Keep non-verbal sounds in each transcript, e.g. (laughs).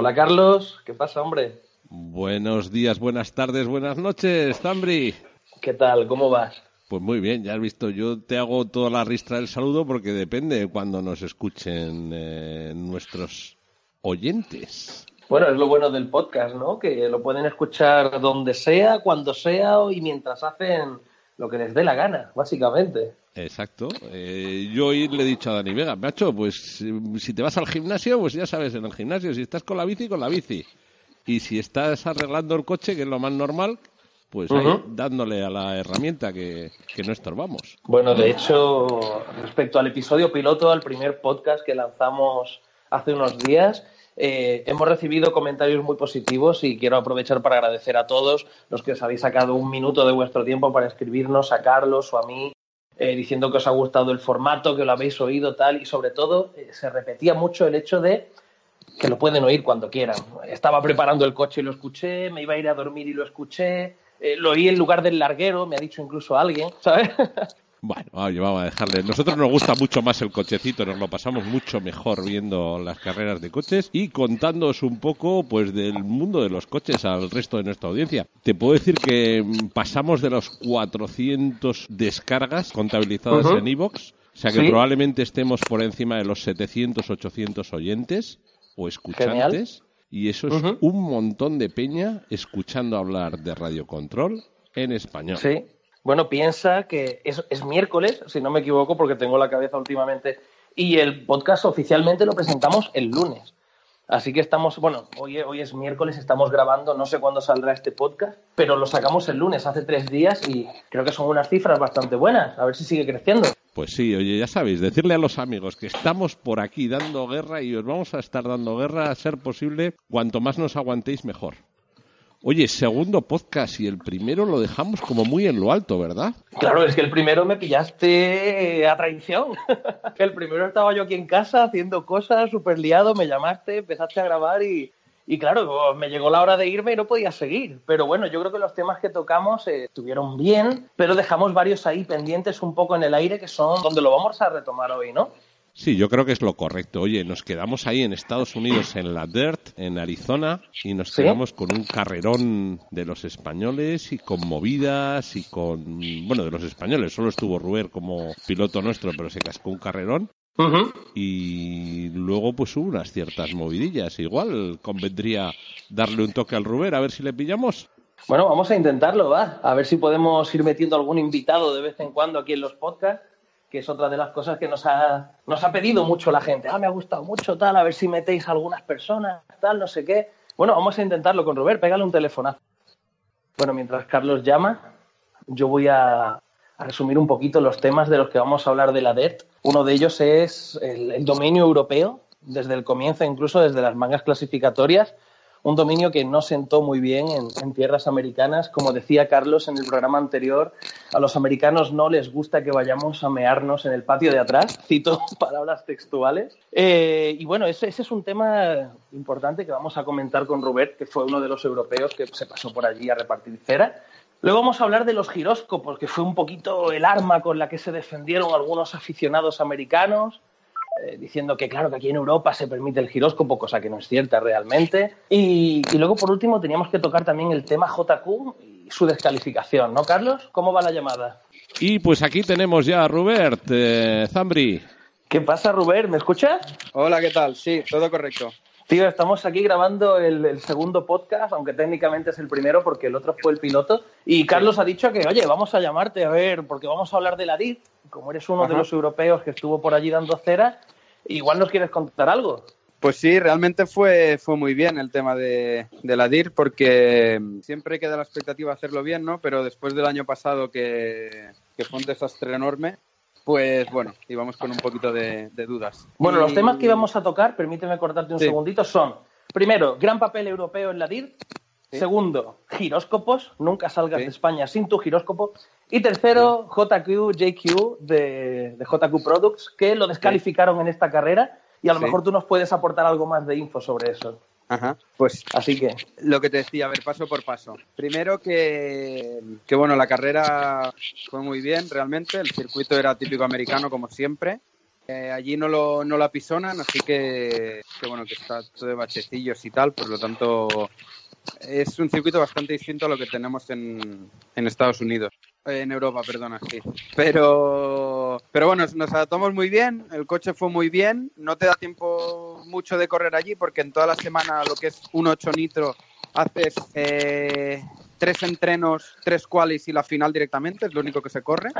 Hola Carlos, ¿qué pasa, hombre? Buenos días, buenas tardes, buenas noches, Zambri. ¿Qué tal? ¿Cómo vas? Pues muy bien, ya has visto, yo te hago toda la ristra del saludo porque depende de cuando nos escuchen eh, nuestros oyentes. Bueno, es lo bueno del podcast, ¿no? Que lo pueden escuchar donde sea, cuando sea y mientras hacen lo que les dé la gana, básicamente. Exacto. Eh, yo hoy le he dicho a Dani Vega, macho, pues si te vas al gimnasio, pues ya sabes, en el gimnasio, si estás con la bici, con la bici. Y si estás arreglando el coche, que es lo más normal, pues ahí, dándole a la herramienta que, que, no estorbamos. Bueno, de hecho, respecto al episodio piloto, al primer podcast que lanzamos hace unos días, eh, hemos recibido comentarios muy positivos y quiero aprovechar para agradecer a todos los que os habéis sacado un minuto de vuestro tiempo para escribirnos a Carlos o a mí, eh, diciendo que os ha gustado el formato, que lo habéis oído tal y sobre todo eh, se repetía mucho el hecho de que lo pueden oír cuando quieran. Estaba preparando el coche y lo escuché, me iba a ir a dormir y lo escuché, lo oí en lugar del larguero, me ha dicho incluso alguien, ¿sabes? (laughs) Bueno, vamos a dejarle. Nosotros nos gusta mucho más el cochecito, nos lo pasamos mucho mejor viendo las carreras de coches y contándoos un poco pues del mundo de los coches al resto de nuestra audiencia. Te puedo decir que pasamos de los 400 descargas contabilizadas en iVoox, o sea que probablemente estemos por encima de los 700, 800 oyentes o escuchantes. Y eso es un montón de peña escuchando hablar de Radio Control en español. Sí. Bueno, piensa que es, es, miércoles, si no me equivoco, porque tengo la cabeza últimamente, y el podcast oficialmente lo presentamos el lunes. Así que estamos, bueno, hoy, hoy es miércoles, estamos grabando, no sé cuándo saldrá este podcast, pero lo sacamos el lunes, hace tres días, y creo que son unas cifras bastante buenas. A ver si sigue creciendo. Pues sí, oye, ya sabéis, decirle a los amigos que estamos por aquí dando guerra y os vamos a estar dando guerra a ser posible, cuanto más nos aguantéis mejor. Oye, segundo podcast y el primero lo dejamos como muy en lo alto, ¿verdad? Claro, es que el primero me pillaste a traición. (laughs) el primero estaba yo aquí en casa haciendo cosas, súper liado, me llamaste, empezaste a grabar y, y claro, me llegó la hora de irme y no podía seguir. Pero bueno, yo creo que los temas que tocamos eh, estuvieron bien, pero dejamos varios ahí pendientes un poco en el aire que son donde lo vamos a retomar hoy, ¿no? Sí, yo creo que es lo correcto. Oye, nos quedamos ahí en Estados Unidos, en la Dirt, en Arizona, y nos quedamos con un carrerón de los españoles y con movidas y con, bueno, de los españoles. Solo estuvo Ruber como piloto nuestro, pero se cascó un carrerón. Y luego pues hubo unas ciertas movidillas. Igual convendría darle un toque al Ruber a ver si le pillamos. Bueno, vamos a intentarlo, va. A ver si podemos ir metiendo algún invitado de vez en cuando aquí en los podcasts que es otra de las cosas que nos ha, nos ha pedido mucho la gente. Ah, me ha gustado mucho, tal, a ver si metéis algunas personas, tal, no sé qué. Bueno, vamos a intentarlo con Robert, pégale un teléfono. Bueno, mientras Carlos llama, yo voy a, a, resumir un poquito los temas de los que vamos a hablar de la DERT. Uno de ellos es el dominio europeo, desde el comienzo, incluso desde las mangas clasificatorias, un dominio que no sentó muy bien en, tierras americanas. Como decía Carlos en el programa anterior, a los americanos no les gusta que vayamos a mearnos en el patio de atrás, (laughs) cito palabras textuales. Eh, y bueno, ese, ese, es un tema importante que vamos a comentar con Robert, que fue uno de los europeos que se pasó por allí a repartir cera. Luego vamos a hablar de los giróscopos, que fue un poquito el arma con la que se defendieron algunos aficionados americanos eh, diciendo que claro que aquí en Europa se permite el giróscopo, cosa que no es cierta realmente. Y, y, luego por último teníamos que tocar también el tema JQ y su descalificación, ¿no, Carlos? ¿Cómo va la llamada? Y pues aquí tenemos ya a Robert eh, Zambri. ¿Qué pasa, Robert? ¿Me escuchas? Hola, ¿qué tal? Sí, todo correcto. Tío, estamos aquí grabando el, el, segundo podcast, aunque técnicamente es el primero porque el otro fue el piloto. Y Carlos ha dicho que, oye, vamos a llamarte a ver, porque vamos a hablar de la DIT. Como eres uno Ajá. de los europeos que estuvo por allí dando cera, igual nos quieres contar algo. Pues sí, realmente fue, fue muy bien el tema de, de, la DIR porque siempre queda la expectativa de hacerlo bien, ¿no? Pero después del año pasado que, que fue un desastre enorme, pues bueno, íbamos con un poquito de, de dudas. Bueno, y... los temas que íbamos a tocar, permíteme cortarte un sí. segundito, son, primero, gran papel europeo en la DIR, sí. segundo, giróscopos, nunca salgas sí. de España sin tu giróscopo, y tercero, JQ, JQ de, de JQ Products, que lo descalificaron en esta carrera, y a lo mejor tú nos puedes aportar algo más de info sobre eso. Ajá, pues así que lo que te decía, a ver, paso por paso. Primero que, que, bueno, la carrera fue muy bien realmente, el circuito era típico americano como siempre. Eh, allí no lo, no lo apisonan, así que, que bueno, que está todo de bachecillos y tal, por lo tanto es un circuito bastante distinto a lo que tenemos en, en Estados Unidos. En Europa, perdona, sí. Pero, pero bueno, nos adaptamos muy bien, el coche fue muy bien, no te da tiempo mucho de correr allí porque en toda la semana lo que es un 8 nitro haces eh, tres entrenos, tres qualis y la final directamente, es lo único que se corre.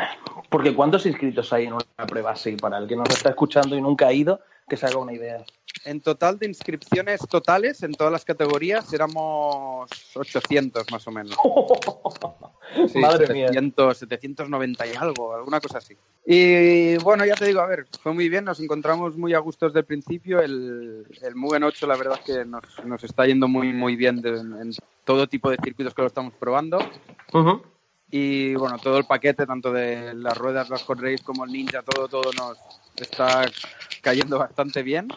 Porque ¿cuántos inscritos hay en una prueba así? Para el que nos está escuchando y nunca ha ido, que se haga una idea. En total de inscripciones totales en todas las categorías éramos 800 más o menos. (laughs) Sí, Madre mía. 700, 790 y algo, alguna cosa así. Y bueno, ya te digo, a ver, fue muy bien, nos encontramos muy a gusto desde el principio. El, el Mugen 8, la verdad es que nos, nos está yendo muy, muy bien de- en todo tipo de circuitos que lo estamos probando. Ujú. Y bueno, todo el paquete, tanto de las ruedas, las hot race como el Ninja, todo, todo nos está cayendo bastante bien.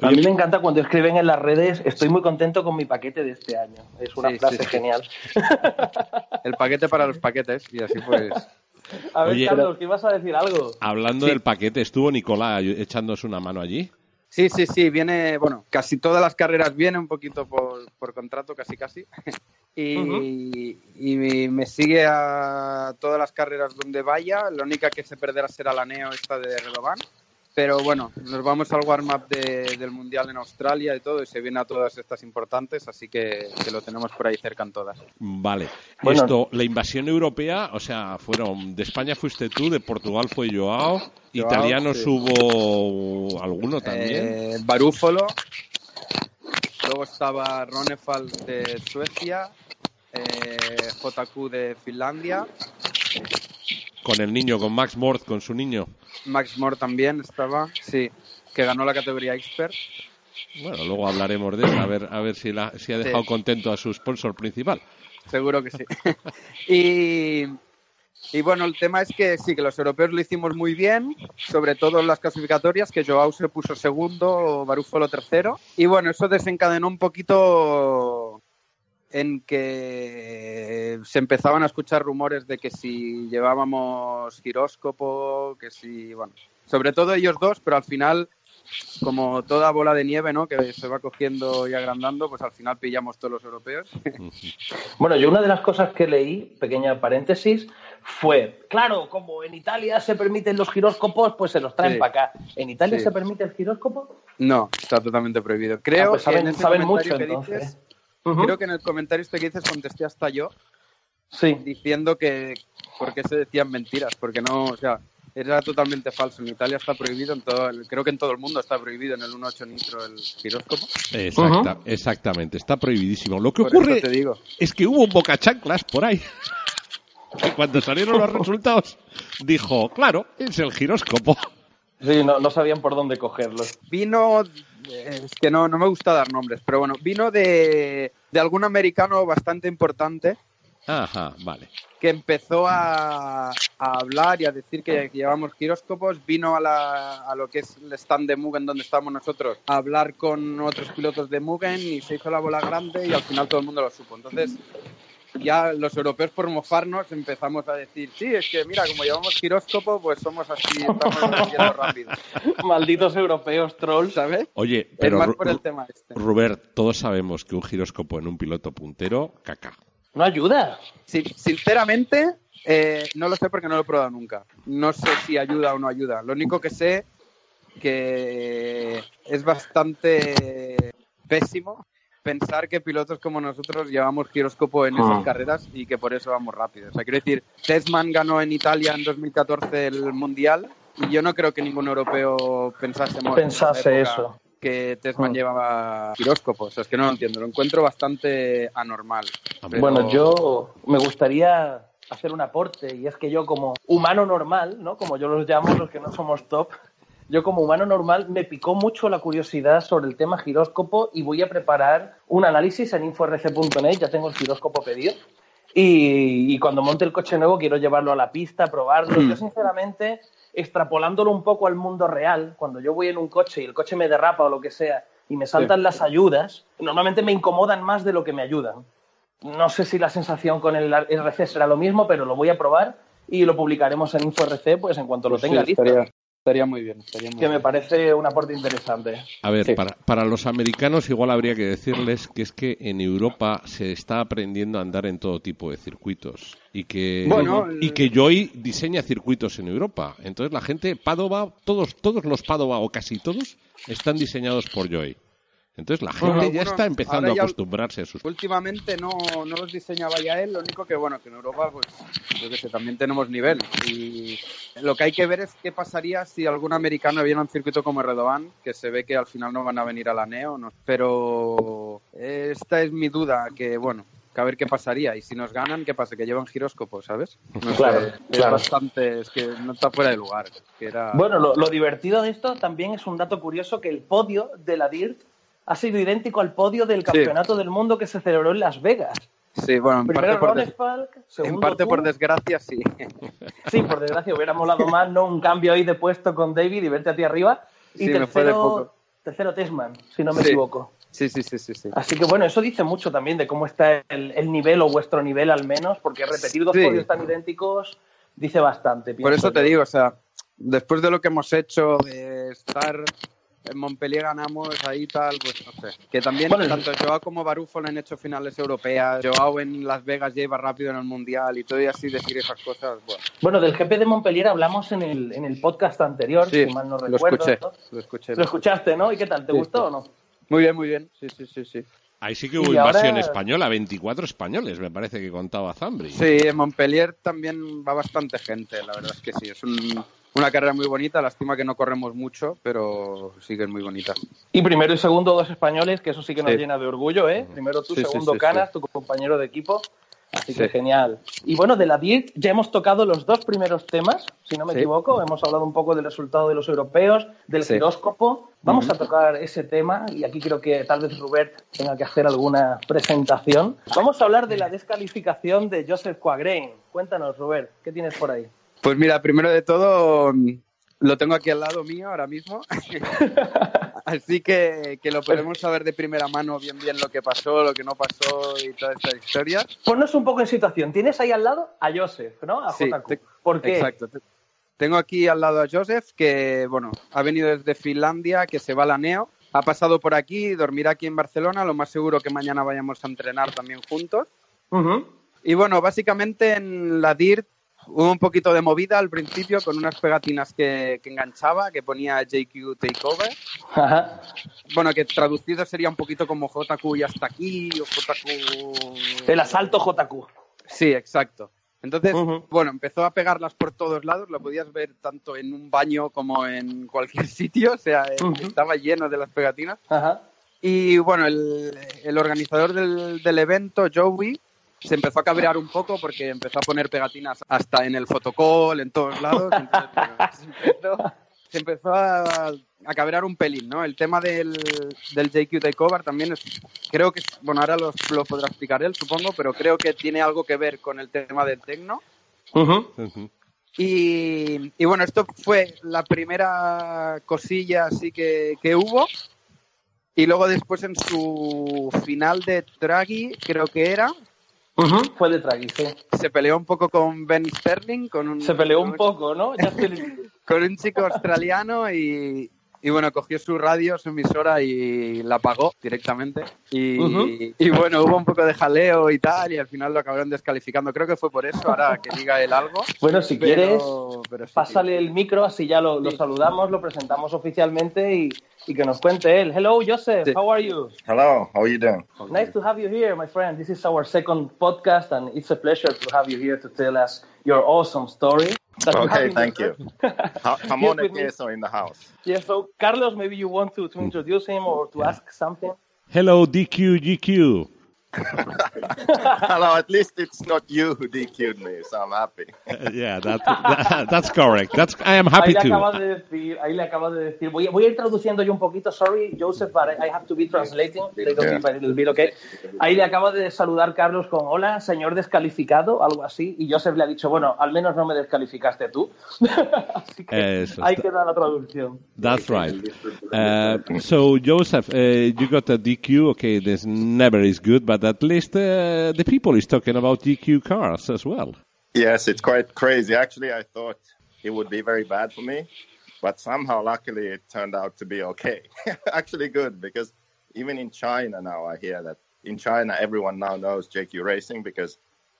A mí me encanta cuando escriben en las redes, estoy muy contento con mi paquete de este año. Es una Sí, frase sí, sí. genial. (laughs) El paquete para los paquetes, y así pues. (laughs) A ver, Oye, Carlos, ¿qué ibas a decir algo? Hablando Sí. del paquete, ¿estuvo Nicolás echándose una mano allí? Sí, sí, sí, viene, bueno, casi todas las carreras viene un poquito por, por contrato, casi, casi. (laughs) Y, y me sigue a todas las carreras donde vaya. La única que se perderá será la Neo, esta de Redovan. Pero bueno, nos vamos al warm-up de- del Mundial en Australia y todo, y se viene a todas estas importantes, así que, que lo tenemos por ahí cerca en todas. Vale. Bueno. Esto, la invasión europea, o sea, fueron de España fuiste tú, de Portugal fue Joao, Joao, italianos sí. hubo alguno también. Eh, Barúfolo, luego estaba Ronefal de Suecia, eh, JQ de Finlandia, Con el niño, con Max Mort, con su niño. Max Moore también estaba, sí, que ganó la categoría expert. Bueno, luego hablaremos de él, a ver, a ver si, la- si ha dejado Sí. contento a su sponsor principal. Seguro que sí. (laughs) y, y bueno, el tema es que sí, que los europeos lo hicimos muy bien, sobre todo en las clasificatorias, que Joao se puso segundo, Barúfalo tercero. Y bueno, eso desencadenó un poquito en que se empezaban a escuchar rumores de que si llevábamos giróscopo, que si, bueno, sobre todo ellos dos, pero al final, como toda bola de nieve, ¿no? Que se va cogiendo y agrandando, pues al final pillamos todos los europeos. (laughs) Bueno, yo una de las cosas que leí, pequeña paréntesis, fue, claro, como en Italia se permiten los giróscopos, pues se los traen Sí. para acá. ¿En Italia Sí. se permite el giróscopo? No, está totalmente prohibido. Creo Ah, pues saben- que en ese saben mucho, que entonces. dices, Creo que en el comentario este que dices contesté hasta yo Sí. diciendo que por qué se decían mentiras, porque no, o sea, era totalmente falso. En Italia está prohibido, en todo, el- creo que en todo el mundo está prohibido en el 1.8 nitro el giróscopo. Exacta, Exactamente, está prohibidísimo. Lo que Por ocurre eso te digo. es que hubo un bocachanclas por ahí. (laughs) Que cuando salieron los resultados dijo, claro, es el giróscopo. Sí, no, no sabían por dónde cogerlos. Vino, eh, es que no, no me gusta dar nombres, pero bueno, vino de, de algún americano bastante importante Ajá, vale. que empezó a, a hablar y a decir que llevamos giróscopos, vino a, la- a lo que es el stand de Mugen donde estamos nosotros a hablar con otros pilotos de Mugen y se hizo la bola grande y al final todo el mundo lo supo. Entonces, ya los europeos por mofarnos empezamos a decir, sí, es que mira, como llevamos giróscopo, pues somos así, estamos rápido, (laughs) Malditos europeos trolls. ¿sabes? Oye, Es pero más Ru- por el tema este. Rubert, todos sabemos que un giróscopo en un piloto puntero, caca. No ayuda. Sí, sinceramente, eh, no lo sé porque no lo he probado nunca. No sé si ayuda o no ayuda. Lo único que sé que es bastante pésimo pensar que pilotos como nosotros llevamos giróscopo en esas Ah. carreras y que por eso vamos rápido. O sea, quiero decir, Tesman ganó en Italia en 2014 el Mundial y yo no creo que ningún europeo Pensase época eso. que Tesman Ah. llevaba giróscopo. O sea, es que no lo entiendo. Lo encuentro bastante anormal. Pero- Bueno, yo me gustaría hacer un aporte y es que yo como humano normal, ¿no? Como yo los llamo los que no somos top, yo como humano normal me picó mucho la curiosidad sobre el tema giróscopo y voy a preparar un análisis en inforc.net, ya tengo el giróscopo pedido. Y, y cuando monte el coche nuevo quiero llevarlo a la pista, probarlo. Yo sinceramente, extrapolándolo un poco al mundo real, cuando yo voy en un coche y el coche me derrapa o lo que sea y me saltan las ayudas, normalmente me incomodan más de lo que me ayudan. No sé si la sensación con el RC será lo mismo, pero lo voy a probar y lo publicaremos en InfoRC pues en cuanto lo Pues sí, tenga listo. estaría, Estaría muy bien, estaría muy que bien. me parece un aporte interesante. A ver, Sí. para, para los americanos igual habría que decirles que es que en Europa se está aprendiendo a andar en todo tipo de circuitos y que Bueno, y que Joy diseña circuitos en Europa. Entonces la gente Padova, todos todos los Padova o casi todos están diseñados por Joy. Entonces la gente Bueno, ya está empezando ahora a ya- acostumbrarse a sus Últimamente no, no los diseñaba ya él, lo único que bueno, que en Europa pues yo qué sé, también tenemos nivel y lo que hay que ver es qué pasaría si algún americano viene a un circuito como Redovan, que se ve que al final no van a venir a la Neo, no, pero esta es mi duda, que bueno, que a ver qué pasaría y si nos ganan, qué pasa, que llevan giróscopo, ¿sabes? No sé, Claro, es claro. bastante, es que no está fuera de lugar, que era Bueno, lo, lo divertido de esto también es un dato curioso que el podio de la DIRT ha sido idéntico al podio del Campeonato del Mundo que se celebró en Las Vegas. Sí, bueno, en Primero parte, por, des- en parte por desgracia sí. Sí, por desgracia, hubiera molado más, ¿no? Un cambio ahí de puesto con David y verte a ti arriba. Y Sí, me fue de tercero, poco. tercero Tesman, si no me Sí. equivoco. Sí, sí, sí, sí, sí. Así que bueno, eso dice mucho también de cómo está el, el nivel o vuestro nivel al menos, porque repetir dos podios tan idénticos dice bastante. Por eso te digo, o sea, después de lo que hemos hecho, de estar en Montpellier ganamos ahí tal, pues no sé. Que también Bueno, tanto Joao como Barufo le han hecho finales europeas, Joao en Las Vegas ya iba rápido en el Mundial y todo y así decir esas cosas, bueno. Bueno, del GP de Montpellier hablamos en el, en el podcast anterior, Sí, si mal no lo recuerdo. escuché, ¿no? lo escuché. Lo escuchaste, ¿no? ¿Y qué tal? ¿Te Sí, gustó sí. o no? Muy bien, muy bien. Sí, sí, sí, sí. Ahí sí que hubo Y ahora- invasión española, 24 españoles, me parece que contaba Zambri. Sí, en Montpellier también va bastante gente, la verdad es que sí. Es un- una carrera muy bonita, lástima que no corremos mucho, pero sí que es muy bonita. Y primero y segundo dos españoles, que eso sí que nos Sí. llena de orgullo, ¿eh? Primero tú, Sí, segundo sí, Canas, tu compañero de equipo. Así que genial. Y bueno, de la DIRT ya hemos tocado los dos primeros temas, si no me equivoco. Hemos hablado un poco del resultado de los europeos, del giróscopo. Vamos a tocar ese tema y aquí creo que tal vez Robert tenga que hacer alguna presentación. Vamos a hablar de la descalificación de Joseph Quagrain. Cuéntanos, Robert, ¿qué tienes por ahí? Pues mira, primero de todo, mm, lo tengo aquí al lado mío ahora mismo. (laughs) Así que, que lo podemos saber de primera mano bien bien lo que pasó, lo que no pasó y toda esta historia. Ponnos un poco en situación. Tienes ahí al lado a Joseph, ¿no? A Sí, JQ. te- ¿Por qué? Exacto. Te- Tengo aquí al lado a Joseph, que bueno, ha venido desde Finlandia, que se va a la NEO. Ha pasado por aquí, dormirá aquí en Barcelona. Lo más seguro que mañana vayamos a entrenar también juntos. Ujú. Y bueno, básicamente en la DIRT hubo un poquito de movida al principio con unas pegatinas que, que enganchaba, que ponía JQ Takeover. Ajá. Bueno, que traducido sería un poquito como JQ y hasta aquí, o JQ... El asalto JQ. Sí, exacto. Entonces, bueno, empezó a pegarlas por todos lados, lo podías ver tanto en un baño como en cualquier (laughs) sitio, o sea, eh, estaba lleno de las pegatinas. Ajá. Y bueno, el, el organizador del, del evento, Joey, se empezó a cabrear un poco porque empezó a poner pegatinas hasta en el fotocall, en todos lados. (laughs) Entonces, se empezó, se empezó a, a cabrear un pelín, ¿no? El tema del, del JQ Takeover también es, creo que, es- bueno, ahora lo, lo podrá explicar él, supongo, pero creo que tiene algo que ver con el tema del tecno. Y, y bueno, esto fue la primera cosilla así que, que hubo. Y luego después en su final de Draghi, creo que era, Fue de Draghi, sí. se peleó un poco con Ben Sterling, con un, Se peleó un poco, ¿no? (laughs) Con un chico australiano y, y bueno, cogió su radio, su emisora y la apagó directamente. Y, Ujú. y bueno, hubo un poco de jaleo y tal y al final lo acabaron descalificando. Creo que fue por eso, ahora que diga él algo. Bueno, si Pero- quieres, pero sí, pásale el micro, así ya lo, lo Sí. saludamos, lo presentamos oficialmente y, y que nos cuente él. Hello, Joseph. Sí. How are you? Hello, how are you doing? Nice to have you here, my friend. This is our second podcast, and it's a pleasure to have you here to tell us your awesome story. That Okay, thank you. Ha- (laughs) Here Jamón with me. queso in the house. Yeah, so Carlos, maybe you want to, to introduce him or to ask something. Hello, DQ, GQ. (laughs) Hello, at least it's not you who DQ'd me, so I'm happy. Uh, (laughs) yeah, that, that- that's correct. That's, I am happy ahí le too. acabas de decir, ahí le acabas de decir. Voy, voy a ir traduciendo yo un poquito, sorry, Joseph, but I have to be translating. Yeah. okay. Ahí le acaba de saludar Carlos con hola, señor descalificado, algo así, y Joseph le ha dicho, bueno, al menos no me descalificaste tú. (laughs) así que Eso ahí está. queda la traducción. That's right. Uh, so, Joseph, uh, you got a DQ. Okay, this never is good, but at least uh, the people is talking about DQ cars as well. Yes, it's quite crazy. Actually, I thought it would be very bad for me but somehow, luckily, it turned out to be okay. (laughs) Actually, good because even in China now, I hear that in China everyone now knows JQ Racing because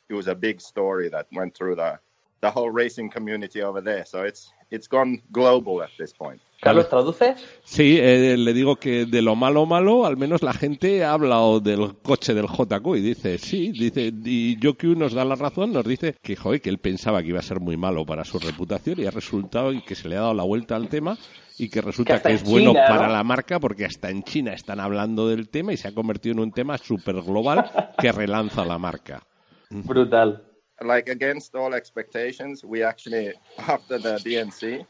it was a big story that went through the the whole racing community over there. So it's it's gone global at this point. Carlos, ¿traduces? Sí, eh, le digo que de lo malo malo, al menos la gente ha hablado del coche del JQ y dice, sí, dice, y Joku nos da la razón, nos dice que, joder, que él pensaba que iba a ser muy malo para su reputación y ha resultado y que se le ha dado la vuelta al tema y que resulta que, en es bueno China, para ¿no? la marca porque hasta en China están hablando del tema y se ha convertido en un tema súper global que relanza la marca. Brutal. Like against all expectations, we actually after the DNC,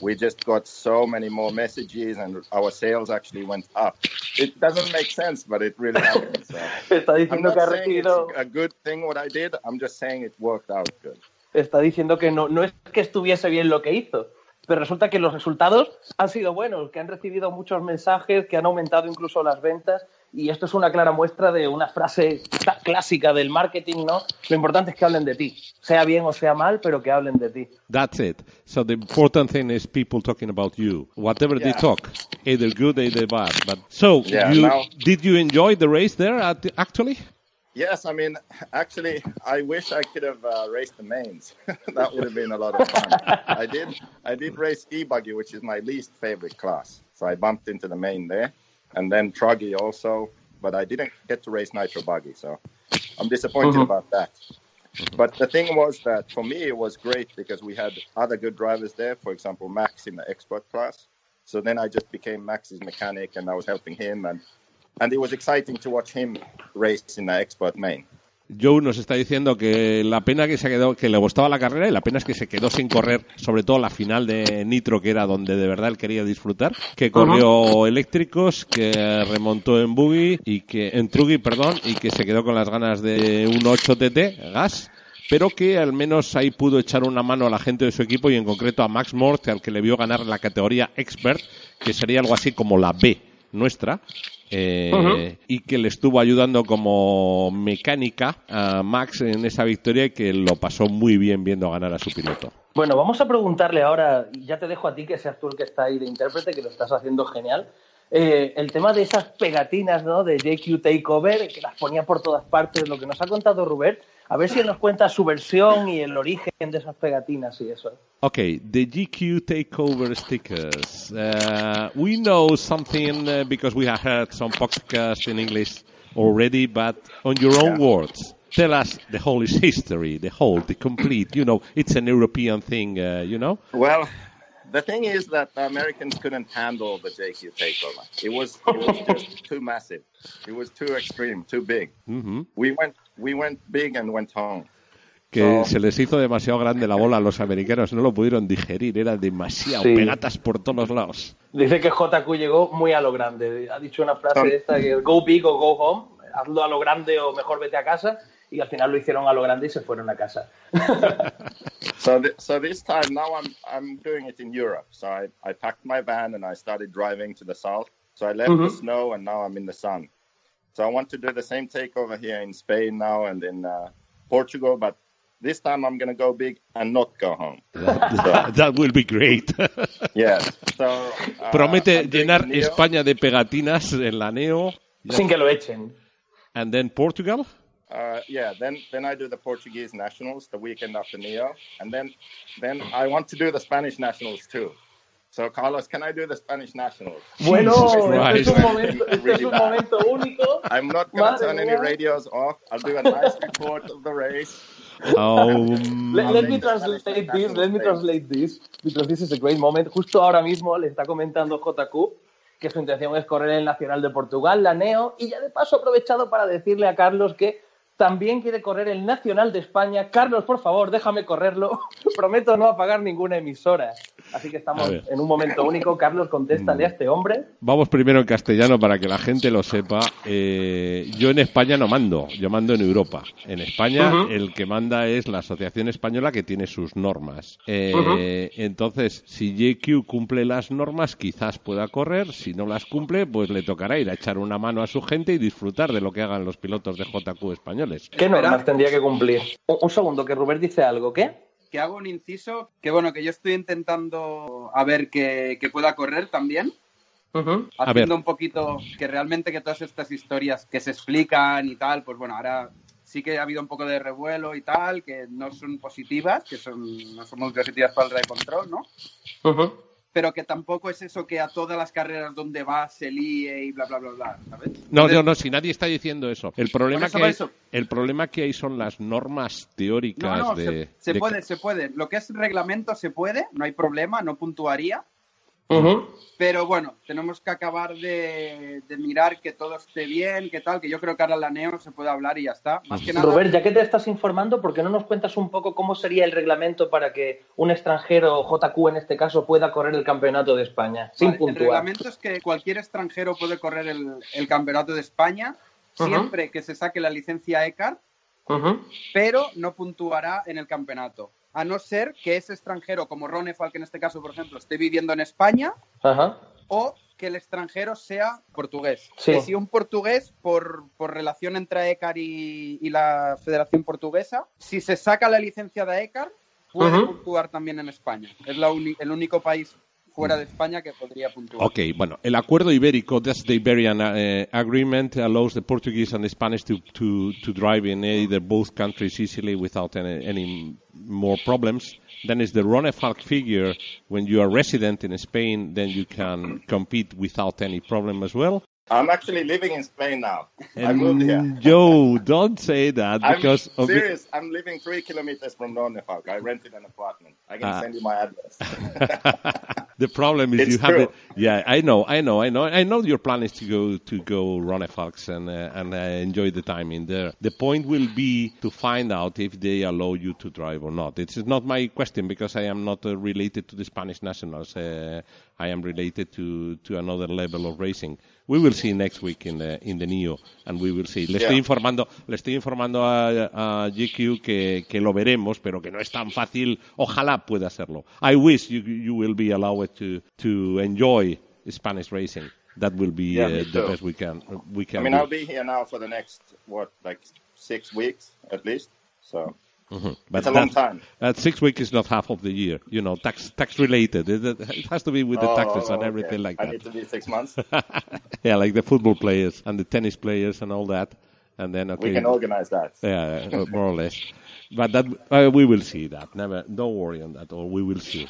we just got so many more messages and our sales actually went up. It doesn't make sense, but it really (laughs) happened. So. Está I'm diciendo not que ha saying it's recibido... a good thing what I did. I'm just saying it worked out good. está diciendo que no, no es que estuviese bien lo que hizo, pero resulta que los resultados han sido buenos, que han recibido muchos mensajes, que han aumentado incluso las ventas, y esto es una clara muestra de una frase clásica del marketing, ¿no? Lo importante es que hablen de ti, sea bien o sea mal, pero que hablen de ti. That's it. So the important thing is people talking about you, whatever they talk, either good, either bad. But so Yeah, you now- did you enjoy the race there? At, actually, Yes, I mean, actually, I wish I could have uh, raced the mains. (laughs) that would have been a lot of fun. I did, I did race e-buggy, which is my least favorite class. So I bumped into the main there, and then truggy also. But I didn't get to race nitro buggy, so I'm disappointed Mhm. about that. But the thing was that for me it was great because we had other good drivers there. For example, Max in the expert class. So then I just became Max's mechanic, and I was helping him, and and it was exciting to watch him race in the expert main. Joe nos está diciendo que la pena que se quedó, que le gustaba la carrera y la pena es que se quedó sin correr, sobre todo la final de Nitro, que era donde de verdad él quería disfrutar, que corrió eléctricos, que remontó en buggy y que en truggy, perdón, y que se quedó con las ganas de un 8 TT gas. Pero que al menos ahí pudo echar una mano a la gente de su equipo y en concreto a Max Mort, al que le vio ganar la categoría Expert, que sería algo así como la B nuestra, eh, y que le estuvo ayudando como mecánica a Max en esa victoria y que lo pasó muy bien viendo ganar a su piloto. Bueno, vamos a preguntarle ahora, y ya te dejo a ti que seas tú el que está ahí de intérprete, que lo estás haciendo genial. eh, el tema de esas pegatinas ¿no? de JQ Takeover, que las ponía por todas partes, lo que nos ha contado Rubén, a ver si nos cuenta su versión y el origen de esas pegatinas y eso. Okay, the GQ takeover stickers. Uh, we know something uh, because we have heard some podcasts in English already, but on your own Yeah. words, tell us the whole is history, the whole, the complete. You know, it's an European thing. Uh, you know. Well, the thing is that the Americans couldn't handle the JQ takeover. It was it was just too massive. It was too extreme, too big. Ujú. We went we went big and went home. Que No. se les hizo demasiado grande la bola a los americanos, no lo pudieron digerir, era demasiado, Sí. pegatas por todos lados. Dice que JQ llegó muy a lo grande. Ha dicho una frase Ah. esta que go big o go home, hazlo a lo grande o mejor vete a casa. Y al final lo hicieron a lo grande y se fueron a casa. (laughs) So th- so this time now I'm I'm doing it in Europe. So I, I packed my van and I started driving to the south. So I left the Mhm. snow and now I'm in the sun. So I want to do the same takeover here in Spain now and in uh, Portugal, but this time I'm gonna go big and not go home. (laughs) That, that will be great. (laughs) Yes. So uh, Promete llenar Neo. España de pegatinas en la Neo. Sin que lo echen. And then Portugal. Uh, yeah, then then I do the Portuguese nationals the weekend after Neo, and then then I want to do the Spanish nationals too. So Carlos, can I do the Spanish nationals? Bueno, este es un momento, este es un momento único. I'm not gonna Madre turn any mía. radios off. I'll do a nice report of the race. Um, Let, let me translate this, let me translate this, because this is a great moment. Justo ahora mismo le está comentando JQ que su intención es correr el Nacional de Portugal, la NEO, y ya de paso he aprovechado para decirle a Carlos que también quiere correr el Nacional de España. Carlos, por favor, déjame correrlo. (laughs) Prometo no apagar ninguna emisora. Así que estamos en un momento único. Carlos, contéstale a este hombre. Vamos primero en castellano para que la gente lo sepa. Eh, yo en España no mando, yo mando en Europa. En España el que manda es la Asociación Española que tiene sus normas. Eh. Entonces, si JQ cumple las normas, quizás pueda correr. Si no las cumple, pues le tocará ir a echar una mano a su gente y disfrutar de lo que hagan los pilotos de JQ españoles. ¿Qué normas tendría que cumplir? Un, un segundo, que Rubén dice algo. ¿Qué? que hago un inciso, que bueno, que yo estoy intentando a ver que, que pueda correr también. Ujú. A Haciendo ver. un poquito que realmente que todas estas historias que se explican y tal, pues bueno, ahora sí que ha habido un poco de revuelo y tal, que no son positivas, que son, no son muy positivas para el de control, ¿no? Ujú. Pero que tampoco es eso que a todas las carreras donde va se líe y bla, bla, bla, bla, ¿sabes? No, no, no, si nadie está diciendo eso. El problema, eso, que hay, el problema que hay son las normas teóricas No, no, de... se, se de- puede, se puede. Lo que es reglamento se puede, no hay problema, no puntuaría. Pero bueno, tenemos que acabar de, de mirar que todo esté bien, que tal, que yo creo que ahora la NEO se puede hablar y ya está. Más que nada, Robert, ya que te estás informando, ¿por qué no nos cuentas un poco cómo sería el reglamento para que un extranjero, JQ en este caso, pueda correr el campeonato de España? Sin vale, el puntuar. reglamento es que cualquier extranjero puede correr el, el campeonato de España siempre que se saque la licencia ECAR, pero no puntuará en el campeonato. A no ser que ese extranjero, como Ronefal, que en este caso, por ejemplo, esté viviendo en España, Ajá. o que el extranjero sea portugués. Sí. Que si un portugués, por, por relación entre ECAR y, y la Federación Portuguesa, si se saca la licencia de ECAR, puede Ujú. puntuar también en España. Es la el único país fuera de España que podría puntuar. Ok, bueno, el acuerdo ibérico, that's the Iberian uh, agreement, allows the Portuguese and the Spanish to, to, to drive in either both countries easily without any, any more problems. Then is the Ronefalk figure, when you are resident in Spain, then you can compete without any problem as well. I'm actually living in Spain now. I moved here. And Joe, don't say that I'm because of serious. I'm living three kilometers from Ronefalk. I rented an apartment. I can Ah. send you my address. (laughs) the problem is It's you have true. the, yeah I know I know I know I know your plan is to go to go Ronefalks and uh, and uh, enjoy the time in there the point will be to find out if they allow you to drive or not it's not my question because I am not uh, related to the Spanish nationals uh, I am related to to another level of racing we will see next week in the in the Neo and we will see le estoy informando le estoy informando a, a GQ que, que lo veremos pero que no es tan fácil ojalá pueda hacerlo I wish you you will be allowed to to enjoy Spanish racing that will be Yeah, uh, the too. best we can we can I mean, do. I'll be here now for the next what, like six weeks at least. So Mhm. But it's a long that- time. That six weeks is not half of the year, you know, tax tax related. It, it has to be with the Oh, taxes and okay. everything like I that. need to be six months. (laughs) yeah, like the football players and the tennis players and all that. And then okay, we can organize that. yeah, uh, more or less. But that uh, we will see that. Never, don't worry on that. Or we will see.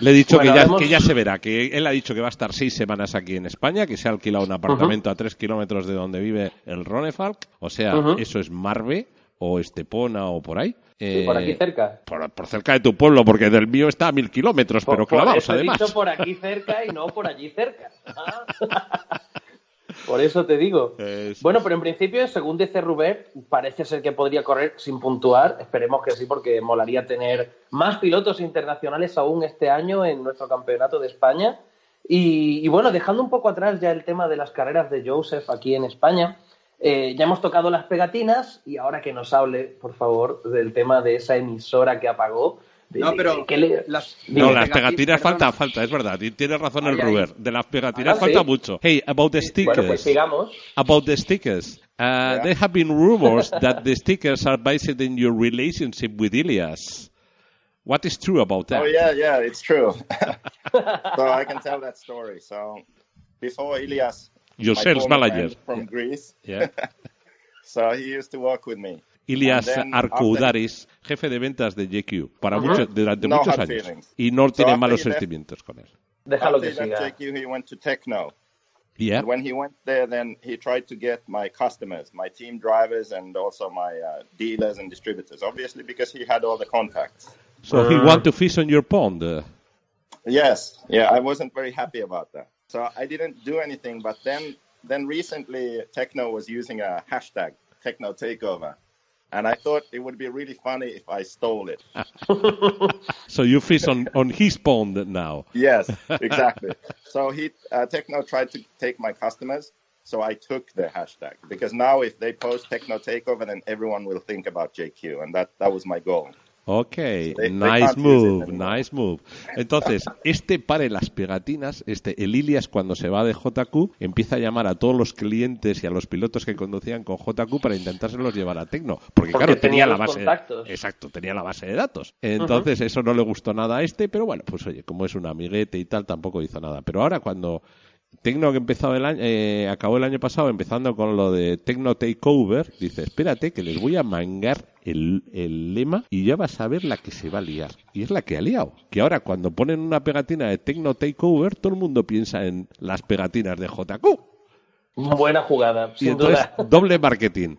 Le he dicho Bueno, que, ya, haremos- que ya se verá. Que él ha dicho que va a estar seis semanas aquí en España, que se ha alquilado un apartamento a tres kilómetros de donde vive el Ronefalk. O sea, Ujú. eso es Marve o Estepona o por ahí. Sí, por aquí Eh, cerca. por, por cerca de tu pueblo, porque del mío está a mil kilómetros, Por- pero clavados eso he además. dicho por aquí cerca y no por allí cerca. Ah. (laughs) por eso te digo. Eso Bueno, pero en principio, según dice Rubert, parece ser que podría correr sin puntuar. Esperemos que sí, porque molaría tener más pilotos internacionales aún este año en nuestro campeonato de España. Y, y bueno, dejando un poco atrás ya el tema de las carreras de Joseph aquí en España, eh, ya hemos tocado las pegatinas y ahora que nos hable, por favor, del tema de esa emisora que apagó. de- No, pero de- le- las, No, las pegatinas perdona. falta, falta, es verdad. Y tienes razón el Ay. Ruber. De las pegatinas Ah, falta ¿sí? mucho. Hey, about the stickers. Bueno, pues sigamos. About the stickers. Uh, There have been rumors that the stickers are based in your relationship with Ilias. What is true about that? Oh yeah, yeah, it's true. (laughs) so I can tell that story. So before Ilias, Your my sales manager. friend from Greece, Yeah. (laughs) so he used to work with me. Ilias And then Arkoudaris, jefe de ventas de JQ, para mucho- durante No muchos hard años. feelings. Y no So tiene after malos left- sentimientos con él. Déjalo After que he left siga. JQ, he went to Techno. Yeah. And when he went there, then he tried to get my customers, my team drivers, and also my uh, dealers and distributors. Obviously, because he had all the contacts. So he want to fish on your pond. uh, Yes, yeah, I wasn't very happy about that. So I didn't do anything. But then, then recently, Techno was using a hashtag Techno Takeover, and I thought it would be really funny if I stole it. (laughs) so you fish on, on his pond now. Yes, (laughs) exactly. so he uh, Techno tried to take my customers. So I took the hashtag because now if they post Techno Takeover, then everyone will think about JQ, and that that was my goal. Ok, they nice move, nice move. Entonces, este pare las pegatinas, este, el Ilias cuando se va de JQ, empieza a llamar a todos los clientes y a los pilotos que conducían con JQ para intentárselos llevar a Tecno. Porque, Porque claro, tenía la base. contactos. Exacto, tenía la base de datos. Entonces, eso no le gustó nada a este, pero bueno, pues oye, como es un amiguete y tal, tampoco hizo nada. Pero ahora cuando Tecno que empezó el año, eh, acabó el año pasado empezando con lo de Tecno Takeover, dice, espérate que les voy a mangar el, el lema y ya vas a ver la que se va a liar. Y es la que ha liado. Que ahora cuando ponen una pegatina de Tecno Takeover, todo el mundo piensa en las pegatinas de JQ. Buena jugada, Y sin entonces, duda. (laughs) doble marketing.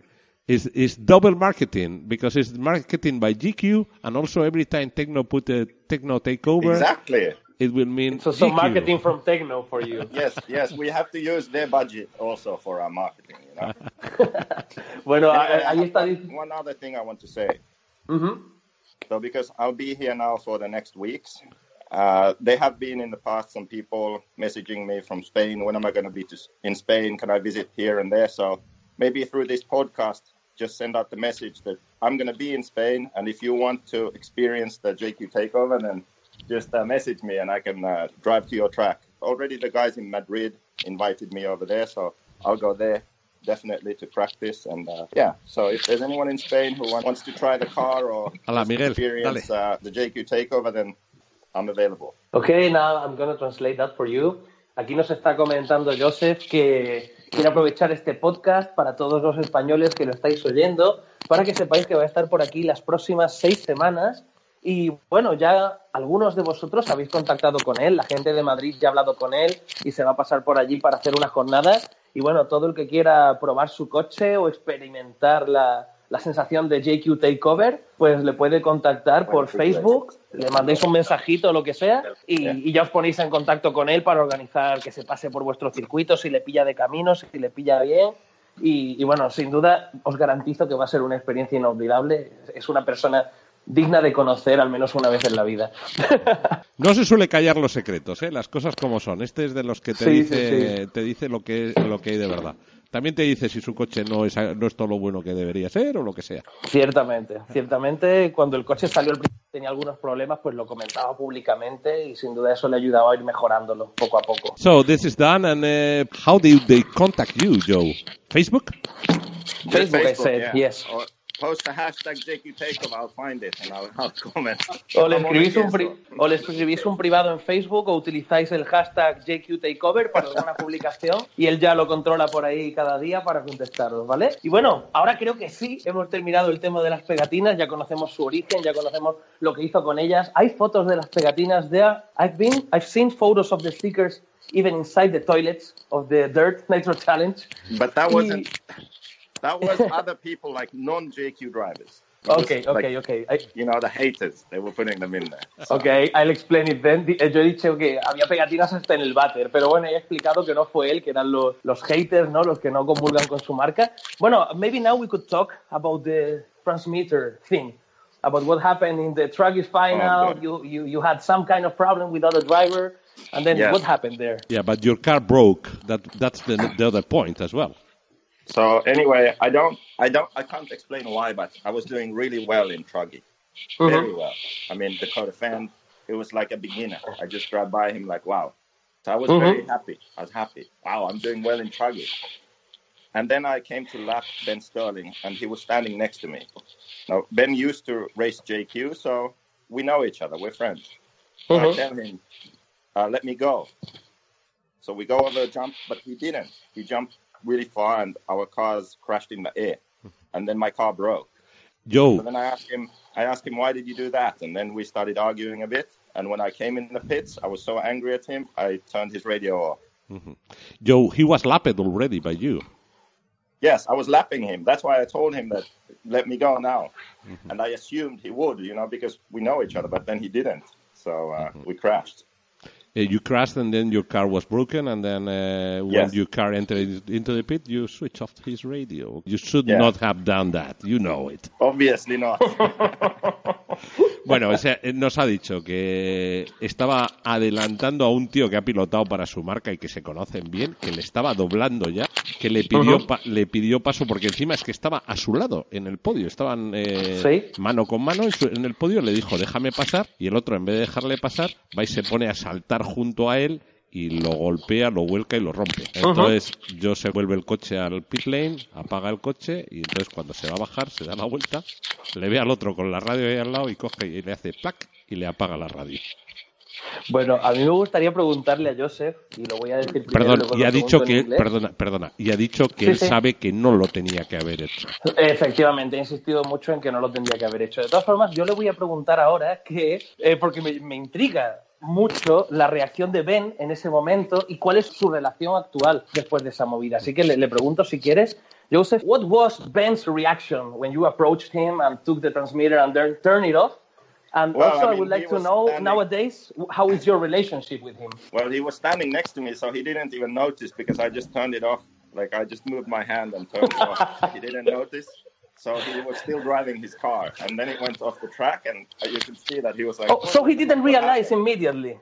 It's, it's double marketing because it's marketing by GQ and also every time Tecno put a Tecno Takeover, Exactly. It will mean So some GQ. marketing from Techno for you. (laughs) Yes, yes. We have to use their budget also for our marketing. You know. (laughs) Bueno, Anyway, a- I ahí have está. one, one other thing I want to say. Ujú. So because I'll be here now for the next weeks, uh, they have been in the past some people messaging me from Spain. When am I going to be to, in Spain? Can I visit here and there? So maybe through this podcast, just send out the message that I'm going to be in Spain, and if you want to experience the JQ takeover, then just uh, message me and I can uh, drive to your track. Already the guys in Madrid invited me over there, so I'll go there definitely to practice. And uh, yeah, so if there's anyone in Spain who want, wants to try the car or Hola, Miguel, experience uh, the JQ takeover, then I'm available. Ok, now I'm going to translate that for you. Aquí nos está comentando Joseph que quiere aprovechar este podcast para todos los españoles que lo estáis oyendo, para que sepáis que va a estar por aquí las próximas seis semanas. Y bueno, ya algunos de vosotros habéis contactado con él, la gente de Madrid ya ha hablado con él y se va a pasar por allí para hacer unas jornadas. Y bueno, todo el que quiera probar su coche o experimentar la, la sensación de JQ Takeover, pues le puede contactar por Facebook, le mandéis un mensajito o lo que sea y, y ya os ponéis en contacto con él para organizar que se pase por vuestro circuito, si le pilla de camino, si le pilla bien. Y, y bueno, sin duda os garantizo que va a ser una experiencia inolvidable. Es una persona digna de conocer al menos una vez en la vida. (laughs) No se suele callar los secretos, ¿eh? las cosas como son. Este es de los que te Sí, dice, sí, te dice lo que lo que hay de verdad. También te dice si su coche no es, no es todo lo bueno que debería ser o lo que sea. Ciertamente, ciertamente cuando el coche salió el principio tenía algunos problemas, pues lo comentaba públicamente y sin duda eso le ayudaba a ir mejorándolo poco a poco. So this is done, and uh, how do they contact you, Joe? Facebook? Just Facebook, I said, yeah. yes. Or post a hashtag JQ takeover, I'll find it and I'll, (laughs) I'll comment. O le, escribís un pri- o le escribís un privado en Facebook o utilizáis el hashtag JQ Takeover para alguna (laughs) publicación y él ya lo controla por ahí cada día para contestaros, ¿vale? Y bueno, ahora creo que sí, hemos terminado el tema de las pegatinas, ya conocemos su origen, ya conocemos lo que hizo con ellas. Hay fotos de las pegatinas there. I've been, I've seen photos of the stickers even inside the toilets of the Dirt Nitro Challenge. But that Y- wasn't. That was (laughs) other people like non-JQ drivers. It Okay, like, okay, okay. I- You know the haters. They were putting them in there. (laughs) Ok, I'll explain it then. Di- Yo he dicho que había pegatinas hasta en el váter, pero bueno, he explicado que no fue él, que eran los, los haters, ¿no? Los que no comulgan con su marca. Bueno, maybe now we could talk about the transmitter thing, about what happened in the Truggies final. Oh, good. you, you, you had some kind of problem with other driver, and then Yes. what happened there? Yeah, but your car broke. That that's the, the other point as well. So anyway, I don't, I don't, I can't explain why, but I was doing really well in Truggy, very well. I mean, Dakota fan, it was like a beginner. I just grabbed by him like, wow. So I was Mhm. very happy. I was happy. Wow, I'm doing well in Truggy. And then I came to lap Ben Sterling, and he was standing next to me. Now Ben used to race JQ, so we know each other. We're friends. So I Mhm. tell him, uh, let me go. So we go over a jump, but he didn't. He jumped really far, and our cars crashed in the air. And then my car broke. Joe, So then I asked him, I asked him, why did you do that? And then we started arguing a bit. And when I came in the pits, I was so angry at him, I turned his radio off. Mm-hmm. Joe, he was lapped already by you. Yes, I was lapping him. That's why I told him that let me go now. Mm-hmm. And I assumed he would, you know, because we know each other, but then he didn't. So uh, mm-hmm. we crashed. Uh, you crashed, and then your car was broken, and then uh, when Yes. your car entered into the pit, you switched off his radio. You should Yeah. not have done that. You know it. Obviously not. (laughs) (laughs) Bueno, o sea, eh, nos ha dicho que estaba adelantando a un tío que ha pilotado para su marca y que se conocen bien, que le estaba doblando ya, que le pidió, pa- le pidió paso porque encima es que estaba a su lado en el podio, estaban eh, Sí. mano con mano en, su- en el podio, le dijo déjame pasar y el otro en vez de dejarle pasar va y se pone a saltar junto a él y lo golpea, lo vuelca y lo rompe. Entonces yo se vuelve el coche al pit lane, apaga el coche y entonces cuando se va a bajar se da la vuelta, le ve al otro con la radio ahí al lado y coge y le hace plac y le apaga la radio. Bueno, a mí me gustaría preguntarle a Joseph, y lo voy a decir primero. Perdón, y ha dicho que, perdona, perdona, y ha dicho que Sí, él sí. sabe que no lo tenía que haber hecho. Efectivamente, he insistido mucho en que no lo tendría que haber hecho. De todas formas, yo le voy a preguntar ahora que, eh, porque me, me intriga mucho la reacción de Ben en ese momento y cuál es su relación actual después de esa movida. Así que le, le pregunto si quieres, Joseph, what was Ben's reaction when you approached him and took the transmitter and then turned it off? And Well, also, I I, mean, would like to know standing- nowadays how is your relationship with him? Well, he was standing next to me, so he didn't even notice because I just turned it off. Like I just moved my hand and turned it off. He didn't (laughs) notice. So he was still driving his car, and then it went off the track, and you can see that he was like. Oh, so he didn't realize happened?" immediately.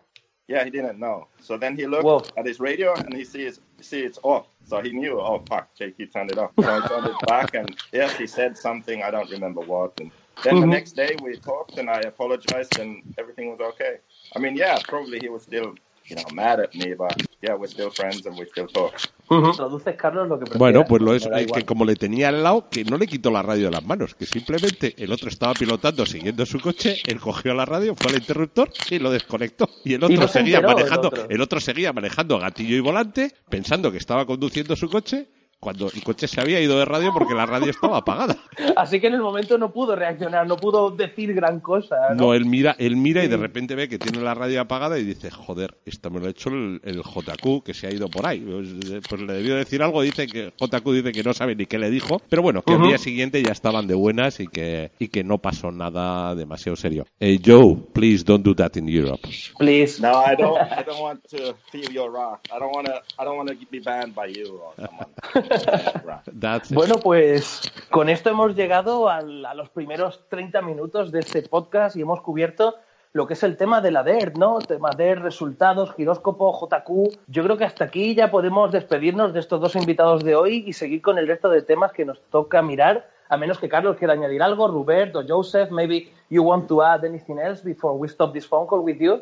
Yeah, he didn't know. So then he looked Whoa. at his radio and he sees see it's off. So he knew, oh fuck, Jake, he turned it off. So I turned it (laughs) back and yes, he said something, I don't remember what. And then the Mhm. next day we talked and I apologized and everything was okay. I mean, yeah, probably he was still, you know, mad at me, but yeah, we're still friends and we still talk. Traduces, Carlos, lo que prefieras. Bueno, pues lo es que como le tenía al lado, que no le quitó la radio de las manos, que simplemente el otro estaba pilotando siguiendo su coche, él cogió la radio, fue al interruptor y lo desconectó. Y el otro no se seguía enteró, el manejando, otro. el otro seguía manejando gatillo y volante, pensando que estaba conduciendo su coche, cuando el coche se había ido de radio porque la radio estaba apagada. (laughs) Así que en el momento no pudo reaccionar, no pudo decir gran cosa. ¿no? No, él mira, él mira y de repente ve que tiene la radio apagada y dice, joder, esto me lo ha hecho el, el JQ que se ha ido por ahí. Pues, pues le debió decir algo, dice que JQ dice que no sabe ni qué le dijo, pero bueno, que Ujú. al día siguiente ya estaban de buenas y que, y que no pasó nada demasiado serio. Eh, Joe, please don't do that in Europe. Please. No, I don't. I (laughs) don't want to feel your wrath. I don't want to. I don't want to be banned by you or someone. (laughs) (laughs) Bueno, pues con esto hemos llegado al- a los primeros 30 minutos de este podcast y hemos cubierto lo que es el tema de la DERT, ¿no? Tema DERT, resultados, giróscopo, JQ. Yo creo que hasta aquí ya podemos despedirnos de estos dos invitados de hoy y seguir con el resto de temas que nos toca mirar, a menos que Carlos quiera añadir algo, Robert o Joseph, maybe you want to add anything else before we stop this phone call with you?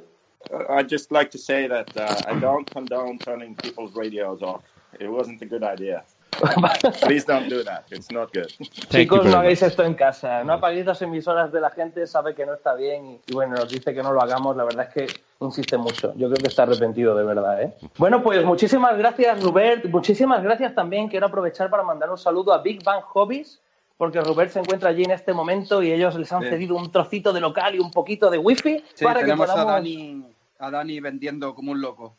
Uh, I'd just like to say that uh, I don't condone turning people's radios off. It wasn't a good idea. (laughs) Please don't do that. It's not good. Chicos, no hagáis esto en casa. No apaguéis las emisoras de la gente, sabe que no está bien y, y bueno, nos dice que no lo hagamos. La verdad es que insiste mucho. Yo creo que está arrepentido de verdad, ¿eh? Bueno, pues muchísimas gracias, Rubert. Muchísimas gracias también. Quiero aprovechar para mandar un saludo a Big Bang Hobbies, porque Robert se encuentra allí en este momento y ellos les han Sí. cedido un trocito de local y un poquito de wifi Sí, para que podamos... a, Dani, a Dani vendiendo como un loco.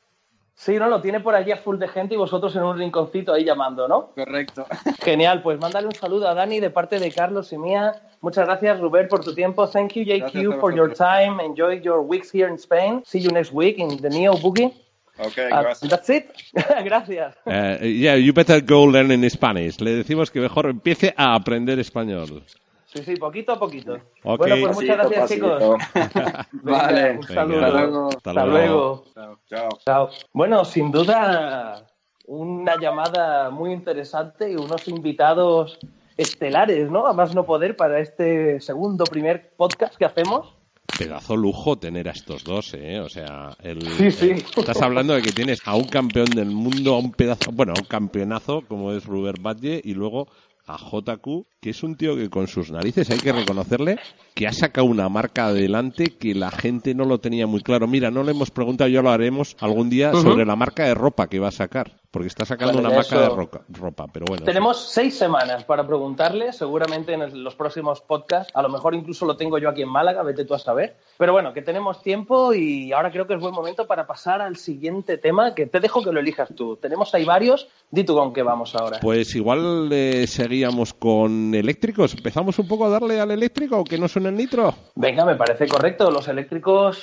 Sí, no, lo tiene por allí a full de gente y vosotros en un rinconcito ahí llamando, ¿no? Correcto. (laughs) Genial, pues mándale un saludo a Dani de parte de Carlos y mía. Muchas gracias, Robert, por tu tiempo. Thank you, JQ, for your time. Enjoy your weeks here in Spain. See you next week in the Neo Boogie. Okay, Uh, gracias. that's it. (laughs) gracias. Eh, yeah, you better go learn Spanish. Le decimos que mejor empiece a aprender español. Sí, sí, poquito a poquito. Bueno, pues muchas Pasito, gracias, pasito. chicos. (laughs) Vale. un saludo. Hasta luego. Hasta Hasta luego. Chao. Ciao. Chao. Bueno, sin duda, una llamada muy interesante y unos invitados estelares, ¿no? A más no poder para este segundo primer podcast que hacemos. Pedazo lujo tener a estos dos, ¿eh? O sea, el, Sí, sí. eh, estás hablando de que tienes a un campeón del mundo, a un pedazo, bueno, a un campeonazo como es Robert Badge y luego a JQ, que es un tío que con sus narices hay que reconocerle que ha sacado una marca adelante que la gente no lo tenía muy claro. Mira, no le hemos preguntado, ya lo haremos algún día sobre la marca de ropa que va a sacar, porque está sacando Bueno, una ya marca de roca- ropa, pero bueno. Tenemos seis semanas para preguntarle, seguramente en los próximos podcasts, a lo mejor incluso lo tengo yo aquí en Málaga, vete tú a saber. Pero bueno, que tenemos tiempo y ahora creo que es buen momento para pasar al siguiente tema, que te dejo que lo elijas tú. Tenemos ahí varios, di tú con qué vamos ahora. Pues igual eh, seguíamos con eléctricos. ¿Empezamos un poco a darle al eléctrico que no suena el nitro? Venga, me parece correcto. Los eléctricos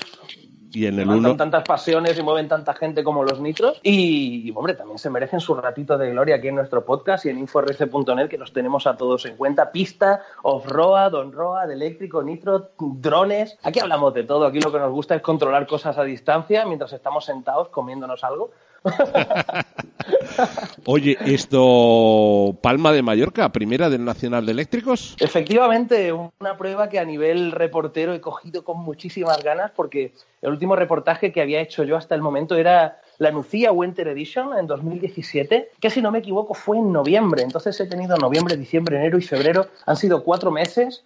Y en el levantan uno- tantas pasiones y mueven tanta gente como los nitros. Y, y, hombre, también se merecen su ratito de gloria aquí en nuestro podcast y en inforc.net, que los tenemos a todos en cuenta. Pista, off-road, on-road, eléctrico, nitro, drones. Aquí hablamos de todo. Aquí lo que nos gusta es controlar cosas a distancia mientras estamos sentados comiéndonos algo. (laughs) Oye, esto, Palma de Mallorca, primera del Nacional de Eléctricos. Efectivamente, una prueba que a nivel reportero he cogido con muchísimas ganas porque el último reportaje que había hecho yo hasta el momento era la Nucía Winter Edition en 2017, que si no me equivoco fue en noviembre. Entonces he tenido noviembre, diciembre, enero y febrero. Han sido cuatro meses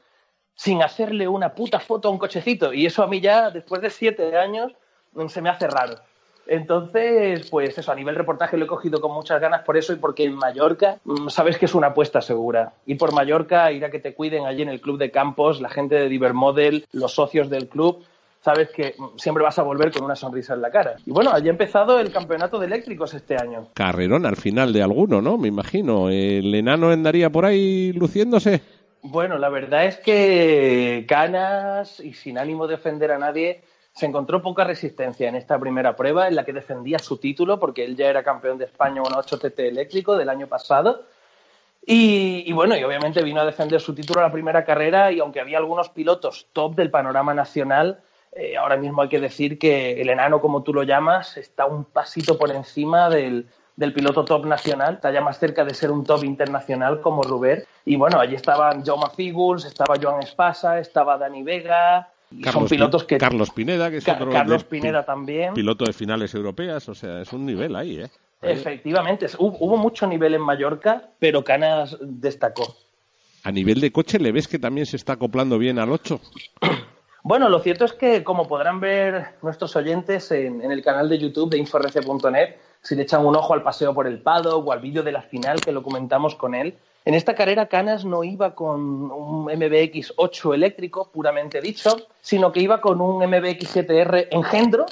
sin hacerle una puta foto a un cochecito. Y eso a mí ya, después de siete años, se me hace raro. Entonces, pues eso, a nivel reportaje lo he cogido con muchas ganas por eso y porque en Mallorca mm, sabes que es una apuesta segura. Ir por Mallorca, ir a que te cuiden allí en el club de campos, la gente de Divermodel, los socios del club, sabes que mm, siempre vas a volver con una sonrisa en la cara. Y bueno, allí ha empezado el campeonato de eléctricos este año. Carrerón al final de alguno, ¿no? Me imagino. ¿El enano andaría por ahí luciéndose? Bueno, la verdad es que Canas, y sin ánimo de ofender a nadie, se encontró poca resistencia en esta primera prueba en la que defendía su título, porque él ya era campeón de España en 8 TT eléctrico del año pasado. Y, bueno, y obviamente vino a defender su título a la primera carrera y aunque había algunos pilotos top del panorama nacional, eh, ahora mismo hay que decir que el enano, como tú lo llamas, está un pasito por encima del, del piloto top nacional, está ya más cerca de ser un top internacional como Ruber. Y bueno, allí estaban Jaume Figuls, estaba Joan Espasa, estaba Dani Vega, Carlos, son pilotos que... Carlos Pineda, que es otro Carlos Pineda también. piloto de finales europeas, o sea, es un nivel ahí, ¿eh? Efectivamente, hubo, mucho nivel en Mallorca, pero Canas destacó. A nivel de coche, ¿le ves que también se está acoplando bien al 8? (clears throat) Bueno, lo cierto es que, como podrán ver nuestros oyentes en, en el canal de YouTube de inforc.net, si le echan un ojo al paseo por el paddock o al vídeo de la final que lo comentamos con él, en esta carrera Canas no iba con un MBX 8 eléctrico, puramente dicho, sino que iba con un MBX 7R engendro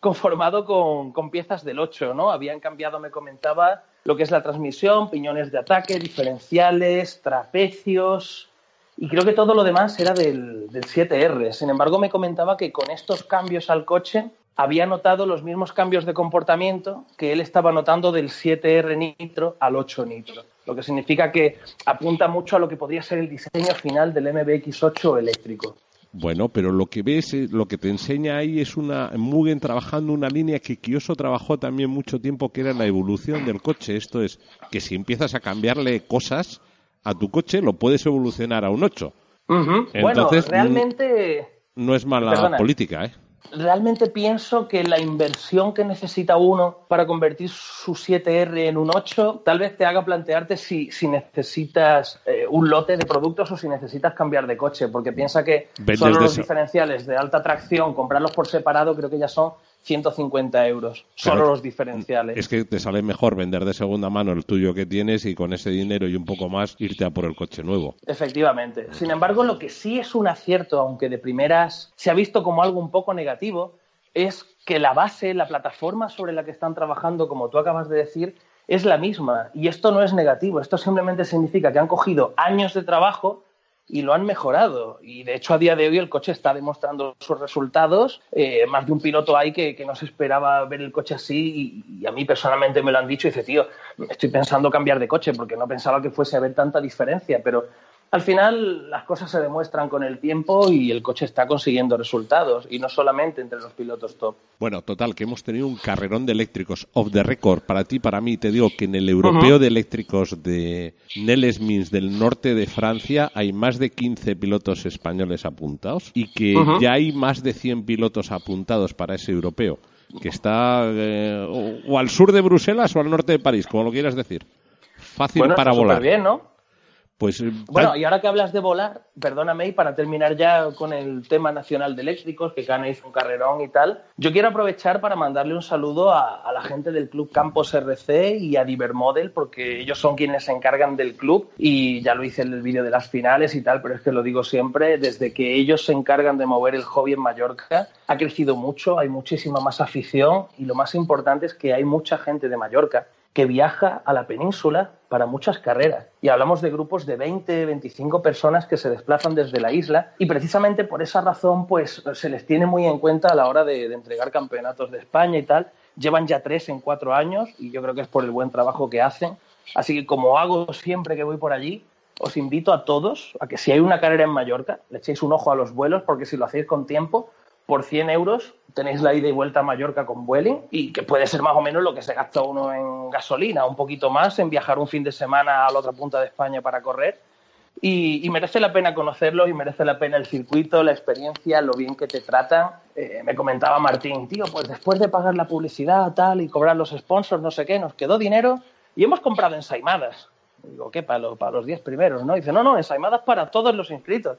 conformado con, piezas del 8, ¿no? Habían cambiado, me comentaba, lo que es la transmisión, piñones de ataque, diferenciales, trapecios, y creo que todo lo demás era del, del 7R. Sin embargo, me comentaba que con estos cambios al coche había notado los mismos cambios de comportamiento que él estaba notando del 7R Nitro al 8 Nitro. Lo que significa que apunta mucho a lo que podría ser el diseño final del MBX8 eléctrico. Bueno, pero lo que ves, eh, lo que te enseña ahí es una Mugen trabajando una línea que Kioso trabajó también mucho tiempo, que era la evolución del coche. Esto es que si empiezas a cambiarle cosas a tu coche, lo puedes evolucionar a un 8. Ujú. bueno, Entonces, realmente... No es mala Perdona. política, ¿eh? Realmente pienso que la inversión que necesita uno para convertir su 7R en un 8 tal vez te haga plantearte si, si necesitas eh, un lote de productos o si necesitas cambiar de coche, porque piensa que Vendes solo los eso. diferenciales de alta tracción, comprarlos por separado, creo que ya son 150 euros, solo Claro. los diferenciales. Es que te sale mejor vender de segunda mano el tuyo que tienes y con ese dinero y un poco más irte a por el coche nuevo. Efectivamente. Sin embargo, lo que sí es un acierto, aunque de primeras se ha visto como algo un poco negativo, es que la base, la plataforma sobre la que están trabajando, como tú acabas de decir, es la misma. Y esto no es negativo, esto simplemente significa que han cogido años de trabajo y lo han mejorado. Y de hecho, a día de hoy el coche está demostrando sus resultados. Eh, más de un piloto hay que, que no se esperaba ver el coche así y, a mí personalmente me lo han dicho y dice, tío, estoy pensando cambiar de coche porque no pensaba que fuese a haber tanta diferencia, pero al final las cosas se demuestran con el tiempo y el coche está consiguiendo resultados y no solamente entre los pilotos top. Bueno, total, que hemos tenido un carrerón de eléctricos off the record. Para ti, para mí, te digo que en el europeo de eléctricos de Neles Mins del norte de Francia hay más de 15 pilotos españoles apuntados y que ya hay más de 100 pilotos apuntados para ese europeo, que está eh, o, o al sur de Bruselas o al norte de París, como lo quieras decir. Fácil bueno, para está volar. bien, ¿no? Pues eh, Bueno, y ahora que hablas de volar, perdóname, y para terminar ya con el tema nacional de eléctricos, que Cana hizo un carrerón y tal, yo quiero aprovechar para mandarle un saludo a, a la gente del Club Campos RC y a Divermodel, porque ellos son quienes se encargan del club, y ya lo hice en el vídeo de las finales y tal, pero es que lo digo siempre, desde que ellos se encargan de mover el hobby en Mallorca, ha crecido mucho, hay muchísima más afición, y lo más importante es que hay mucha gente de Mallorca que viaja a la península para muchas carreras. Y hablamos de grupos de 20, 25 personas que se desplazan desde la isla y precisamente por esa razón pues se les tiene muy en cuenta a la hora de, de entregar campeonatos de España y tal. Llevan ya tres en cuatro años y yo creo que es por el buen trabajo que hacen. Así que como hago siempre que voy por allí, os invito a todos a que si hay una carrera en Mallorca, le echéis un ojo a los vuelos porque si lo hacéis con tiempo, por 100 euros tenéis la ida y vuelta a Mallorca con Vueling y que puede ser más o menos lo que se gasta uno en gasolina, un poquito más en viajar un fin de semana a la otra punta de España para correr. Y, merece la pena conocerlo y merece la pena el circuito, la experiencia, lo bien que te tratan. Eh, me comentaba Martín, tío, pues después de pagar la publicidad tal y cobrar los sponsors, no sé qué, nos quedó dinero y hemos comprado ensaimadas. Digo, ¿qué? Para, lo, para los 10 primeros, ¿no? dice, no, no, ensaimadas para todos los inscritos.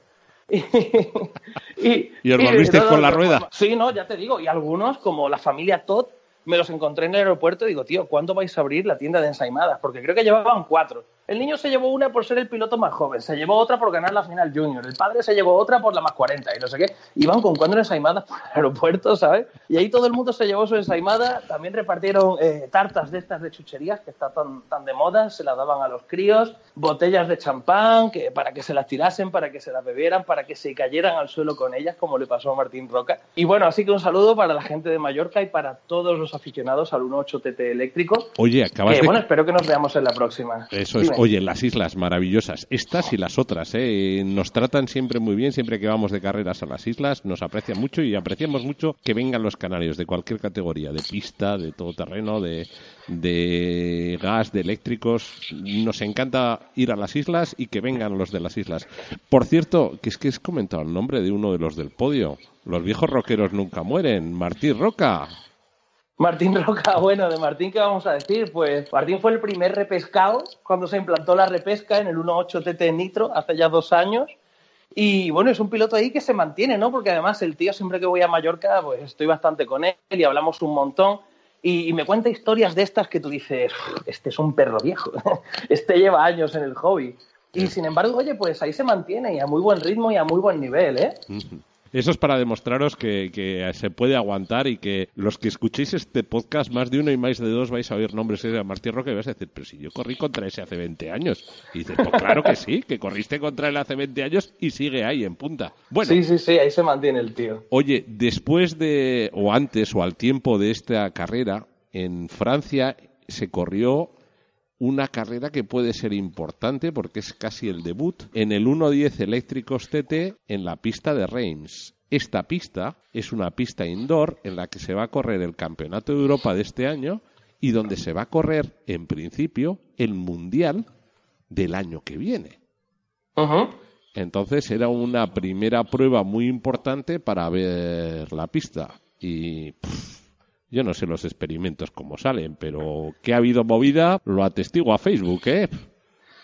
Y, (laughs) y, ¿Y os volvisteis con la rueda? Sí, no, ya te digo. Y algunos, como la familia Todd, me los encontré en el aeropuerto y digo, tío, ¿cuándo vais a abrir la tienda de ensaimadas? Porque creo que llevaban cuatro. El niño se llevó una por ser el piloto más joven, se llevó otra por ganar la final junior, el padre se llevó otra por la más 40 y no sé qué. Iban con cuatro ensaimadas (laughs) por el aeropuerto, ¿sabes? Y ahí todo el mundo se llevó su ensaimada. También repartieron eh, tartas de estas de chucherías que están tan, tan de moda, se las daban a los críos, botellas de champán que, para que se las tirasen, para que se las bebieran, para que se cayeran al suelo con ellas, como le pasó a Martín Roca. Y bueno, así que un saludo para la gente de Mallorca y para todos los aficionados al 1.8 TT eléctrico. Oye, acabas de... Bueno, espero que nos veamos en la próxima. Eso es. Oye, las islas maravillosas, estas y las otras, ¿eh? nos tratan siempre muy bien, siempre que vamos de carreras a las islas, nos aprecian mucho y apreciamos mucho que vengan los canarios de cualquier categoría, de pista, de todoterreno, de, de gas, de eléctricos. Nos encanta ir a las islas y que vengan los de las islas. Por cierto, que es que has comentado el nombre de uno de los del podio. Los viejos roqueros nunca mueren. Martín Roca. Martín Roca, (laughs) bueno, de Martín, ¿qué vamos a decir? Pues Martín fue el primer repescado cuando se implantó la repesca en el 1.8 TT Nitro hace ya dos años. Y bueno, es un piloto ahí que se mantiene, ¿no? Porque además el tío, siempre que voy a Mallorca, pues estoy bastante con él y hablamos un montón. Y, y me cuenta historias de estas que tú dices, este es un perro viejo, (laughs) este lleva años en el hobby. Y sin embargo, oye, pues ahí se mantiene y a muy buen ritmo y a muy buen nivel, ¿eh? Uh -huh. Eso es para demostraros que, que, se puede aguantar y que los que escuchéis este podcast, más de uno y más de dos, vais a oír nombres de Martín Roque y vais a decir, pero si yo corrí contra ese hace 20 años. Y dices, pues claro que sí, que corriste contra él hace 20 años y sigue ahí en punta. Bueno, sí, sí, sí, ahí se mantiene el tío. Oye, después de, o antes o al tiempo de esta carrera, en Francia se corrió una carrera que puede ser importante porque es casi el debut en el 1.10 eléctricos TT en la pista de Reims. Esta pista es una pista indoor en la que se va a correr el Campeonato de Europa de este año y donde se va a correr, en principio, el Mundial del año que viene. Uh -huh. Entonces era una primera prueba muy importante para ver la pista. Y pff, yo no sé los experimentos cómo salen, pero que ha habido movida lo atestigo a Facebook, ¿eh?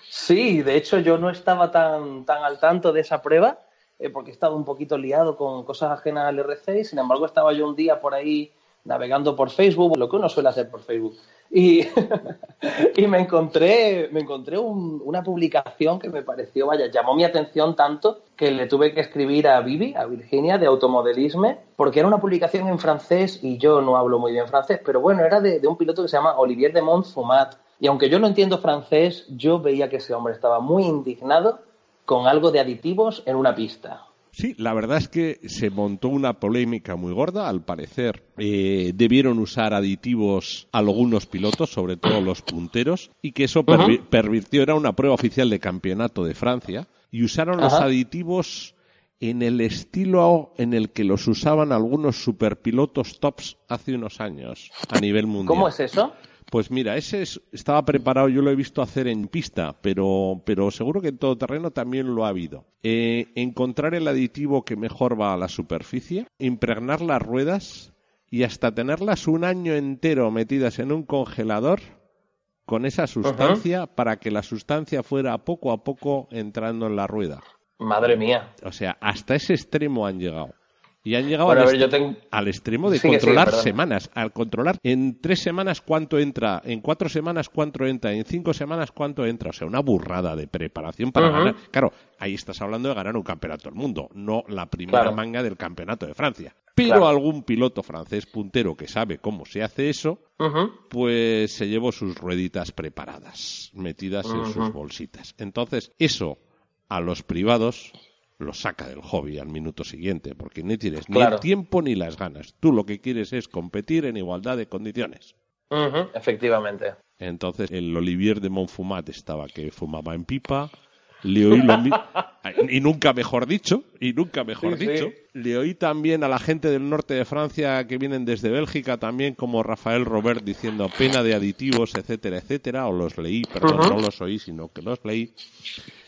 Sí, de hecho yo no estaba tan, tan al tanto de esa prueba, eh, porque he estado un poquito liado con cosas ajenas al RC, y sin embargo estaba yo un día por ahí navegando por Facebook, lo que uno suele hacer por Facebook. Y, (laughs) y me encontré, me encontré un, una publicación que me pareció, vaya, llamó mi atención tanto que le tuve que escribir a Vivi, a Virginia, de Automodelisme, porque era una publicación en francés y yo no hablo muy bien francés, pero bueno, era de, de un piloto que se llama Olivier de Montfumat. Y aunque yo no entiendo francés, yo veía que ese hombre estaba muy indignado con algo de aditivos en una pista. Sí, la verdad es que se montó una polémica muy gorda. Al parecer, eh, debieron usar aditivos algunos pilotos, sobre todo los punteros, y que eso uh -huh. pervirtió. Era una prueba oficial de campeonato de Francia, y usaron uh -huh. los aditivos en el estilo en el que los usaban algunos superpilotos tops hace unos años a nivel mundial. ¿Cómo es eso? Pues mira, ese es, estaba preparado, yo lo he visto hacer en pista, pero, pero seguro que en todo terreno también lo ha habido. Eh, encontrar el aditivo que mejor va a la superficie, impregnar las ruedas y hasta tenerlas un año entero metidas en un congelador con esa sustancia uh -huh. para que la sustancia fuera poco a poco entrando en la rueda. Madre mía. O sea, hasta ese extremo han llegado. Y han llegado bueno, al, ver, est tengo... al, extremo de controlar semanas. Al controlar en tres semanas cuánto entra, en cuatro semanas cuánto entra, en cinco semanas cuánto entra. O sea, una burrada de preparación para uh -huh. ganar. Claro, ahí estás hablando de ganar un campeonato del mundo, no la primera claro. manga del campeonato de Francia. Pero algún piloto francés puntero que sabe cómo se hace eso, pues se llevó sus rueditas preparadas, metidas en sus bolsitas. Entonces, eso a los privados lo saca del hobby al minuto siguiente, porque no tienes ni el tiempo ni las ganas. Tú lo que quieres es competir en igualdad de condiciones. Efectivamente. Entonces, el Olivier de Montfumat estaba que fumaba en pipa, le oí lo y nunca mejor dicho, y nunca mejor dicho. Le oí también a la gente del norte de Francia que vienen desde Bélgica, también como Rafael Robert diciendo pena de aditivos, etcétera, etcétera, o los leí, perdón, no los oí, sino que los leí.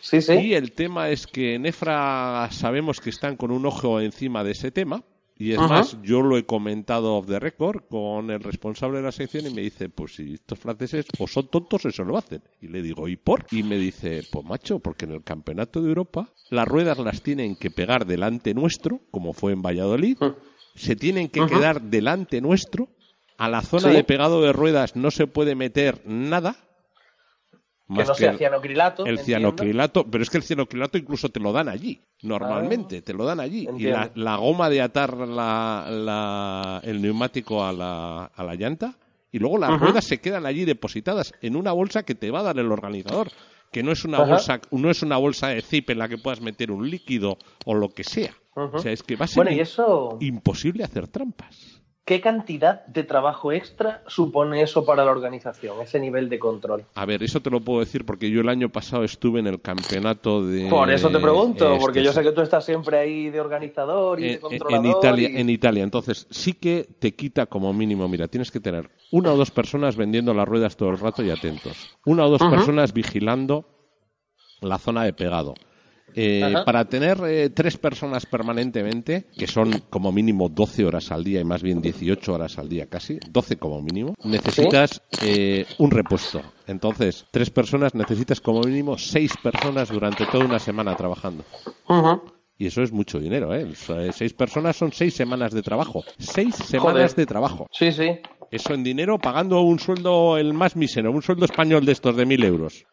Sí, sí. Y el tema es que en EFRA sabemos que están con un ojo encima de ese tema, y es más, yo lo he comentado off the record con el responsable de la sección y me dice, pues si estos franceses o son tontos eso lo hacen. Y le digo, ¿y por? Y me dice, pues macho, porque en el Campeonato de Europa las ruedas las tienen que pegar delante nuestro, como fue en Valladolid, se tienen que quedar delante nuestro, a la zona de pegado de ruedas no se puede meter nada, que no sea cianocrilato. El cianocrilato, pero es que el cianocrilato incluso te lo dan allí, normalmente, ah, te lo dan allí. Y la, goma de atar el neumático a la, a la llanta, y luego las ruedas se quedan allí depositadas en una bolsa que te va a dar el organizador, que no es una bolsa, no es una bolsa de zip en la que puedas meter un líquido o lo que sea. O sea, es que va a ser imposible hacer trampas. ¿Qué cantidad de trabajo extra supone eso para la organización, ese nivel de control? A ver, eso te lo puedo decir porque yo el año pasado estuve en el campeonato de... Por eso te pregunto, porque yo sé que tú estás siempre ahí de organizador y de controlador. En Italia, en Italia, entonces sí que te quita como mínimo, mira, tienes que tener una o dos personas vendiendo las ruedas todo el rato y atentos. Una o dos personas vigilando la zona de pegado eh, para tener eh, tres personas permanentemente, que son como mínimo 12 horas al día y más bien 18 horas al día casi, 12 como mínimo, necesitas eh, un repuesto. Entonces, tres personas necesitas como mínimo seis personas durante toda una semana trabajando. Y eso es mucho dinero, ¿eh? Seis personas son seis semanas de trabajo. Seis semanas de trabajo. Sí, sí. Eso en dinero pagando un sueldo el más mísero, un sueldo español de estos de mil euros.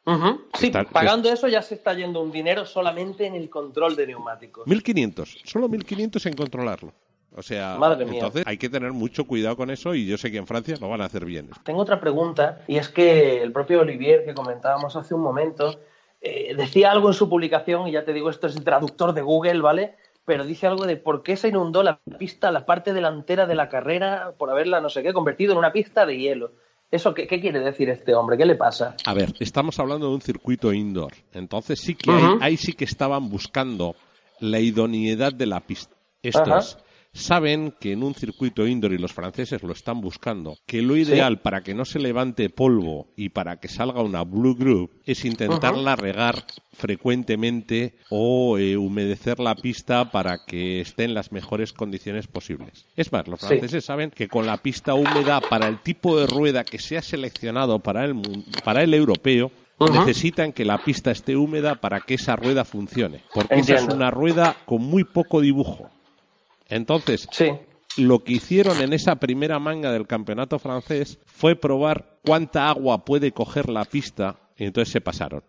Sí, pagando eso ya se está yendo un dinero solamente en el control de neumáticos. 1.500, solo 1.500 en controlarlo. O sea, entonces hay que tener mucho cuidado con eso y yo sé que en Francia lo van a hacer bien. Tengo otra pregunta y es que el propio Olivier que comentábamos hace un momento eh, decía algo en su publicación y ya te digo esto es el traductor de Google, ¿vale? pero dice algo de por qué se inundó la pista, la parte delantera de la carrera, por haberla, no sé qué, convertido en una pista de hielo. ¿Eso qué, quiere decir este hombre? ¿Qué le pasa? A ver, estamos hablando de un circuito indoor. Entonces sí que ahí sí que estaban buscando la idoneidad de la pista. Esto es, saben que en un circuito indoor, y los franceses lo están buscando, que lo ideal para que no se levante polvo y para que salga una blue group es intentarla regar frecuentemente o eh, humedecer la pista para que esté en las mejores condiciones posibles. Es más, los franceses saben que con la pista húmeda para el tipo de rueda que se ha seleccionado para el, para el europeo, necesitan que la pista esté húmeda para que esa rueda funcione. Porque esa es una rueda con muy poco dibujo. Entonces, lo que hicieron en esa primera manga del campeonato francés fue probar cuánta agua puede coger la pista y entonces se pasaron.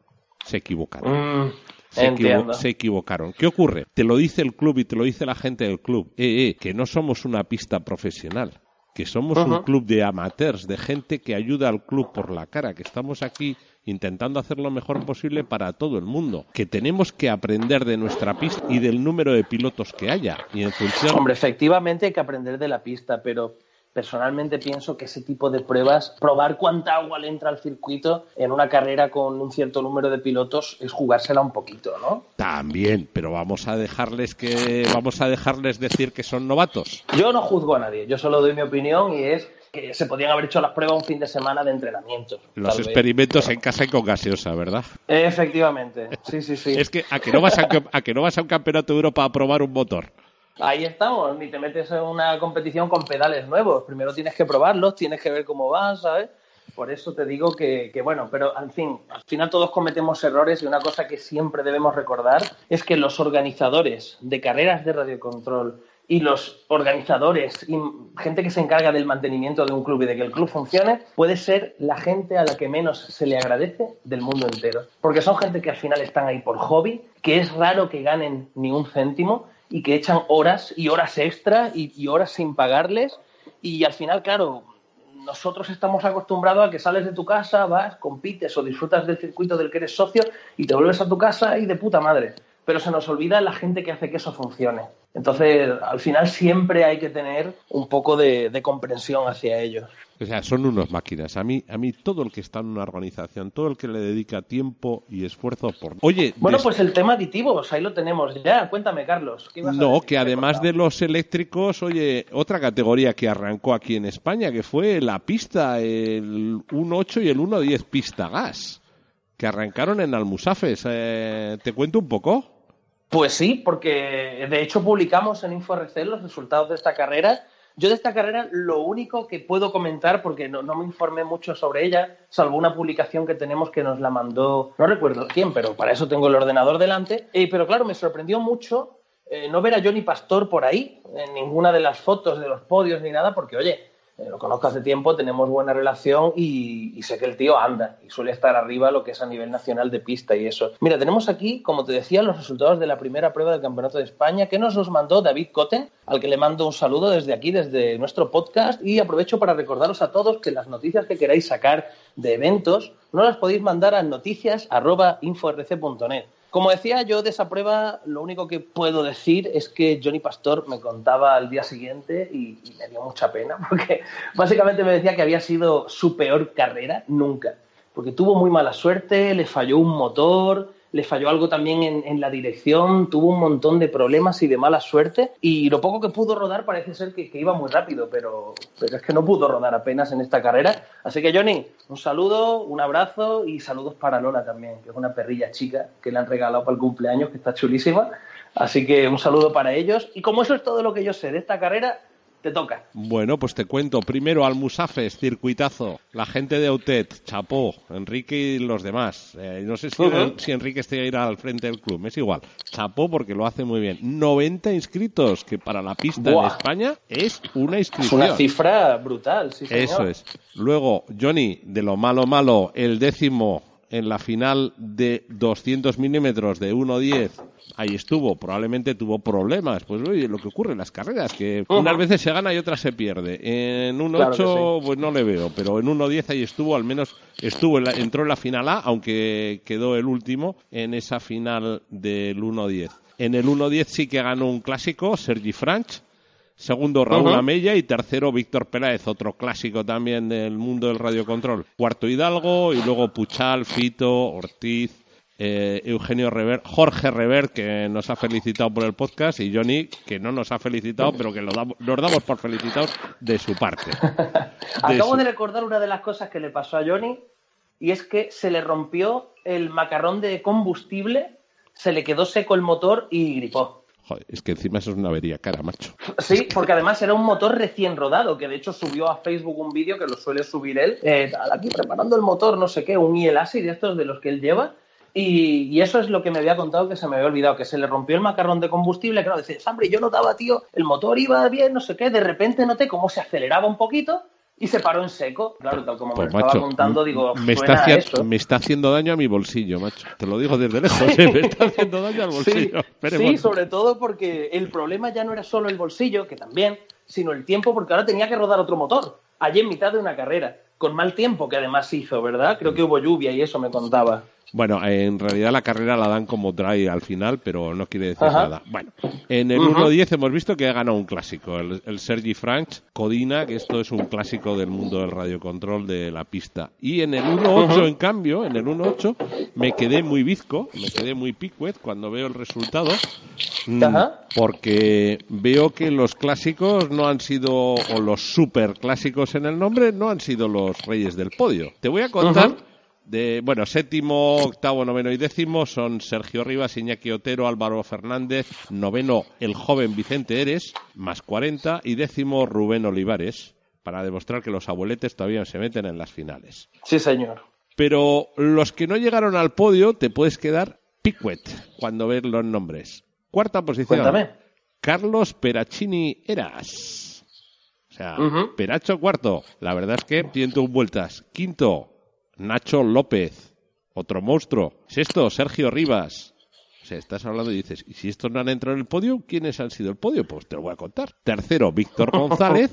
Se equivocaron. Mm, se, se, equivocaron. ¿Qué ocurre? Te lo dice el club y te lo dice la gente del club. Eh, eh, que no somos una pista profesional. Que somos un club de amateurs, de gente que ayuda al club por la cara. Que estamos aquí intentando hacer lo mejor posible para todo el mundo. Que tenemos que aprender de nuestra pista y del número de pilotos que haya. Y en función. Hombre, efectivamente hay que aprender de la pista, pero personalmente pienso que ese tipo de pruebas, probar cuánta agua le entra al circuito en una carrera con un cierto número de pilotos es jugársela un poquito, ¿no? También, pero vamos a dejarles que vamos a dejarles decir que son novatos. Yo no juzgo a nadie, yo solo doy mi opinión y es que se podían haber hecho las pruebas un fin de semana de entrenamiento. Los experimentos en casa y con gaseosa, ¿verdad? Efectivamente, sí, sí, sí. es que a que no vas a, a que no vas a un campeonato de Europa a probar un motor. Ahí estamos, ni te metes en una competición con pedales nuevos. Primero tienes que probarlos, tienes que ver cómo van, ¿sabes? Por eso te digo que, que, bueno, pero al fin, al final todos cometemos errores y una cosa que siempre debemos recordar es que los organizadores de carreras de radiocontrol y los organizadores y gente que se encarga del mantenimiento de un club y de que el club funcione, puede ser la gente a la que menos se le agradece del mundo entero. Porque son gente que al final están ahí por hobby, que es raro que ganen ni un céntimo y que echan horas y horas extra y, y horas sin pagarles. Y al final, claro, nosotros estamos acostumbrados a que sales de tu casa, vas, compites o disfrutas del circuito del que eres socio y te vuelves a tu casa y de puta madre. Pero se nos olvida la gente que hace que eso funcione. Entonces, al final siempre hay que tener un poco de, de comprensión hacia ellos. O sea, son unos máquinas. A mí, a mí todo el que está en una organización, todo el que le dedica tiempo y esfuerzo por... Oye, Bueno, des- pues el tema aditivos, ahí lo tenemos ya. Cuéntame, Carlos. ¿qué ibas a No, que además de los eléctricos, oye, otra categoría que arrancó aquí en España, que fue la pista, el 1.8 y el 1.10 pista gas, que arrancaron en Almusafes. Eh, ¿Te cuento un poco? Pues sí, porque de hecho publicamos en InfoRC los resultados de esta carrera. Yo de esta carrera lo único que puedo comentar, porque no, no me informé mucho sobre ella, salvo una publicación que tenemos que nos la mandó, no recuerdo quién, pero para eso tengo el ordenador delante. Eh, pero claro, me sorprendió mucho eh, no ver a Johnny Pastor por ahí, en ninguna de las fotos de los podios ni nada, porque oye, lo conozco hace tiempo, tenemos buena relación y, sé que el tío anda y suele estar arriba lo que es a nivel nacional de pista y eso. Mira, tenemos aquí, como te decía, los resultados de la primera prueba del Campeonato de España que nos los mandó David Cotten, al que le mando un saludo desde aquí, desde nuestro podcast y aprovecho para recordaros a todos que las noticias que queráis sacar de eventos no las podéis mandar a noticias.inforc.net. Como decía yo de esa prueba, lo único que puedo decir es que Johnny Pastor me contaba al día siguiente y, y me dio mucha pena, (laughs) porque básicamente me decía que había sido su peor carrera nunca, porque tuvo muy mala suerte, le falló un motor, le falló algo también en, en la dirección, tuvo un montón de problemas y de mala suerte, y lo poco que pudo rodar parece ser que, que iba muy rápido, pero, pero es que no pudo rodar apenas en esta carrera. Así que Johnny, un saludo, un abrazo y saludos para Lola también, que es una perrilla chica que le han regalado para el cumpleaños, que está chulísima. Así que un saludo para ellos. Y como eso es todo lo que yo sé de esta carrera, te toca. Bueno, pues te cuento. Primero, Almusafes, circuitazo. La gente de Autet, chapó. Enrique y los demás. Eh, no sé si, Enrique está a ir al frente del club. Es igual. Chapó porque lo hace muy bien. 90 inscritos, que para la pista Buah. en España es una Es inscripción. una cifra brutal, sí, señor. Eso es. Luego, Johnny, de lo malo malo, el décimo en la final de 200 milímetros de 1.10. Ahí estuvo, probablemente tuvo problemas. Pues oye, lo que ocurre en las carreras, que unas veces se gana y otras se pierde. En 1.8 Claro que pues no le veo, pero en 1.10 ahí estuvo, al menos estuvo en la- entró en la final A, aunque quedó el último en esa final del 1.10. En el 1.10 sí que ganó un clásico, Sergi Franch, Segundo, Raúl. Amella. Y tercero, Víctor Peláez, otro clásico también del mundo del radiocontrol. Cuarto, Hidalgo. Y luego Puchal, Fito, Ortiz, eh, Eugenio Rever, Jorge Rever, que nos ha felicitado por el podcast. Y Johnny, que no nos ha felicitado, pero que lo damos, nos damos por felicitados de su parte. (laughs) Acabo su- de recordar una de las cosas que le pasó a Johnny y es que se le rompió el macarrón de combustible, se le quedó seco el motor y gripó. Es que encima eso es una avería cara, macho. Sí, porque además era un motor recién rodado, que de hecho subió a Facebook un vídeo que lo suele subir él, eh, aquí preparando el motor, no sé qué, un IELASI de estos de los que él lleva. Y, y eso es lo que me había contado que se me había olvidado, que se le rompió el macarrón de combustible. Claro, dice, hombre, yo notaba, tío, el motor iba bien, no sé qué, de repente noté cómo se aceleraba un poquito y se paró en seco. Claro, tal como me Pues estaba contando, digo, me está, me está haciendo daño a mi bolsillo, macho. Te lo digo desde lejos, ¿eh? me está haciendo daño al Sí, bolsillo. sí, Esperemos. sobre todo porque el problema ya no era solo el bolsillo, que también, sino el tiempo, porque ahora tenía que rodar otro motor, allí en mitad de una carrera, con mal tiempo que además hizo, ¿verdad? Creo que hubo lluvia y eso me contaba. Bueno, en realidad la carrera la dan como dry al final, pero no quiere decir Ajá. nada. Bueno, en el Ujú. 1.10 hemos visto que ha ganado un clásico, el, el Sergi Franch, Codina, que esto es un clásico del mundo del radiocontrol de la pista. Y en el 1.8, en cambio, en el 1.8, me quedé muy bizco, me quedé muy picuet cuando veo el resultado, mm, Ajá. porque veo que los clásicos no han sido, o los super clásicos en el nombre, no han sido los reyes del podio. Te voy a contar. De, bueno, séptimo, octavo, noveno y décimo son Sergio Rivas, Iñaki Otero, Álvaro Fernández, noveno el joven Vicente Eres, más 40, y décimo Rubén Olivares, para demostrar que los abueletes todavía se meten en las finales. Sí, señor. Pero los que no llegaron al podio te puedes quedar picuet cuando ves los nombres. Cuarta posición. Cuéntame. Carlos Peracini Eras. O sea. Peracho cuarto. La verdad es que 101 vueltas. Quinto, Nacho López. Otro monstruo. Sexto, Sergio Rivas. O sea, estás hablando y dices, ¿y si estos no han entrado en el podio, quiénes han sido el podio? Pues te lo voy a contar. Tercero, Víctor (laughs) González.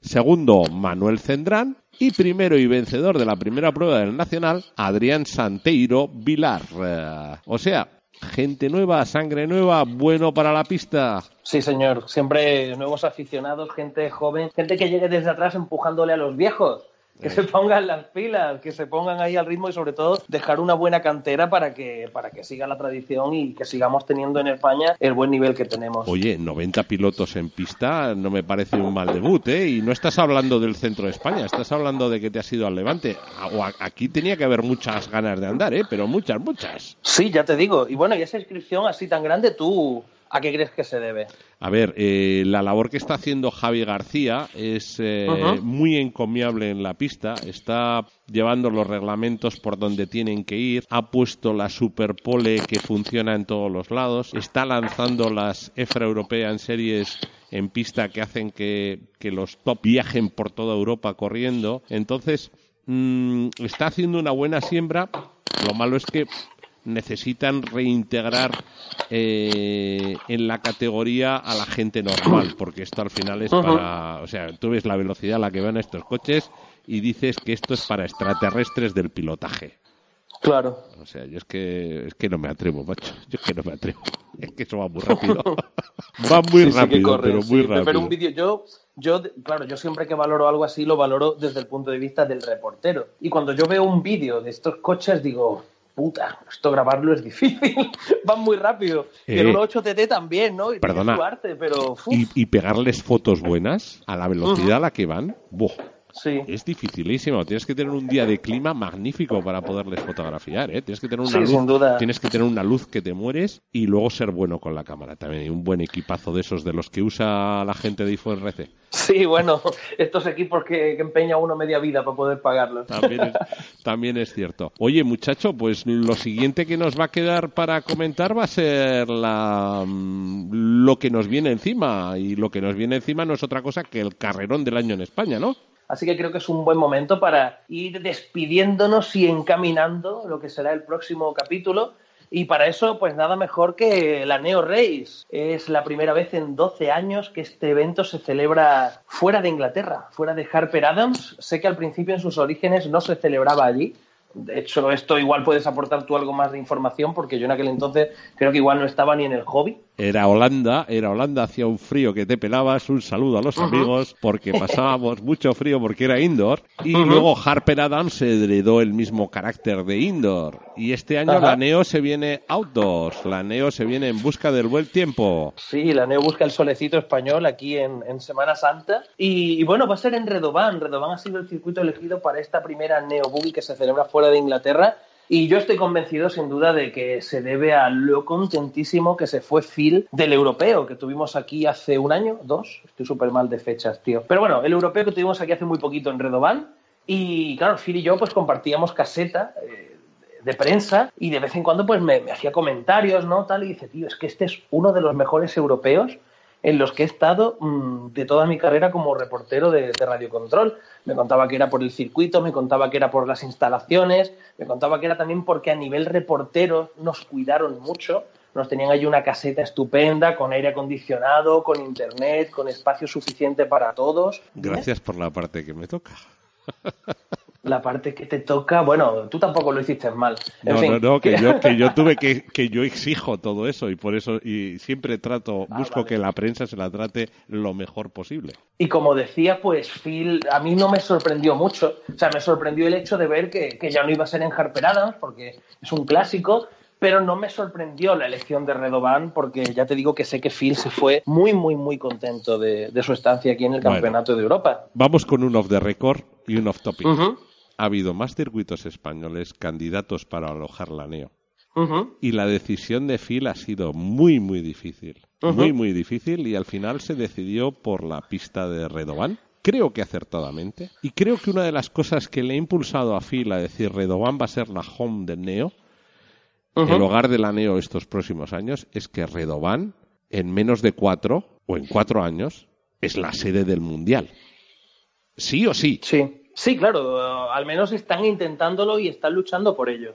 Segundo, Manuel Cendrán. Y primero y vencedor de la primera prueba del Nacional, Adrián Santeiro Vilar. Eh, o sea, gente nueva, sangre nueva, bueno para la pista. Sí, señor. Siempre nuevos aficionados, gente joven, gente que llegue desde atrás empujándole a los viejos. (laughs) Que se pongan las pilas, que se pongan ahí al ritmo y sobre todo dejar una buena cantera para que, para que siga la tradición y que sigamos teniendo en España el buen nivel que tenemos. Oye, 90 pilotos en pista no me parece un mal debut, ¿eh? Y no estás hablando del centro de España, estás hablando de que te has ido al Levante. O aquí tenía que haber muchas ganas de andar, ¿eh? Pero muchas, muchas. Sí, ya te digo. Y bueno, y esa inscripción así tan grande, tú ¿A qué crees que se debe? A ver, eh, la labor que está haciendo Javi García es eh, muy encomiable en la pista. Está llevando los reglamentos por donde tienen que ir. Ha puesto la Superpole que funciona en todos los lados. Está lanzando las EFRA European Series en pista que hacen que, los top viajen por toda Europa corriendo. Entonces, mm, está haciendo una buena siembra. Lo malo es que necesitan reintegrar eh, en la categoría a la gente normal, porque esto al final es para, o sea, tú ves la velocidad a la que van estos coches y dices que esto es para extraterrestres del pilotaje. Claro. O sea, yo es que es que no me atrevo, macho. Yo es que no me atrevo. (laughs) Es que eso va muy rápido. (laughs) va muy rápido, pero muy rápido. Pero un vídeo yo yo, claro, yo siempre que valoro algo así lo valoro desde el punto de vista del reportero. Y cuando yo veo un vídeo de estos coches digo, puta, esto grabarlo es difícil, (laughs) van muy rápido. y el 8TT eh, también, ¿no? Y perdona, pero, y, pegarles fotos buenas a la velocidad a la que van, ¡buah! Sí. Es dificilísimo. Tienes que tener un día de clima magnífico para poderles fotografiar. ¿eh? Tienes que tener una luz. Tienes que tener una luz que te mueres y luego ser bueno con la cámara también. Y un buen equipazo de esos de los que usa la gente de IFORC. Sí, bueno, (laughs) estos equipos que, empeña uno media vida para poder pagarlos. También es, también es cierto. Oye, muchacho, pues lo siguiente que nos va a quedar para comentar va a ser la, mm, lo que nos viene encima. Y lo que nos viene encima no es otra cosa que el carrerón del año en España, ¿no? Así que creo que es un buen momento para ir despidiéndonos y encaminando lo que será el próximo capítulo. Y para eso, pues nada mejor que la Neo Race. Es la primera vez en 12 años que este evento se celebra fuera de Inglaterra, fuera de Harper Adams. Sé que al principio en sus orígenes no se celebraba allí, de hecho, esto igual puedes aportar tú algo más de información porque yo en aquel entonces creo que igual no estaba ni en el hobby. Era Holanda, era Holanda, hacía un frío que te pelabas. Un saludo a los amigos porque pasábamos mucho frío porque era indoor. Y luego Harper Adams heredó el mismo carácter de indoor. Y este año la Neo se viene outdoors, la Neo se viene en busca del buen tiempo. Sí, la Neo busca el solecito español aquí en, Semana Santa. Y, bueno, va a ser en Redován. Redován ha sido el circuito elegido para esta primera Neo Boogie que se celebra fuera de Inglaterra. Y yo estoy convencido, sin duda, de que se debe a lo contentísimo que se fue Phil del europeo que tuvimos aquí hace un año, dos. Estoy súper mal de fechas, tío. Pero bueno, el europeo que tuvimos aquí hace muy poquito en Redován. Y claro, Phil y yo pues compartíamos caseta. Eh, de prensa y de vez en cuando pues me, me, hacía comentarios, ¿no? Tal, y dice, tío, es que este es uno de los mejores europeos en los que he estado mm, de toda mi carrera como reportero de, de radiocontrol. Me contaba que era por el circuito, me contaba que era por las instalaciones, me contaba que era también porque a nivel reportero nos cuidaron mucho. Nos tenían ahí una caseta estupenda, con aire acondicionado, con internet, con espacio suficiente para todos. Gracias por la parte que me toca. (laughs) la parte que te toca, bueno, tú tampoco lo hiciste mal. no, no, no, que yo, que yo (laughs) tuve que, que yo exijo todo eso y por eso, y siempre trato, ah, busco que la prensa se la trate lo mejor posible. Y como decía, pues Phil, a mí no me sorprendió mucho, o sea, me sorprendió el hecho de ver que, ya no iba a ser en Harper porque es un clásico, pero no me sorprendió la elección de Redovan porque ya te digo que sé que Phil se fue muy, muy, muy contento de, su estancia aquí en el Campeonato de Europa. Vamos con un off the record y un off topic ha habido más circuitos españoles candidatos para alojar la NEO. Y la decisión de Phil ha sido muy, muy difícil. Muy, muy difícil y al final se decidió por la pista de Redovan. Creo que acertadamente. Y creo que una de las cosas que le ha impulsado a Phil a decir Redovan va a ser la home de Neo, el hogar de la Neo estos próximos años, es que Redovan, en menos de cuatro o en cuatro años, es la sede del Mundial. Sí o sí. Sí. Sí, claro, al menos están intentándolo y están luchando por ello.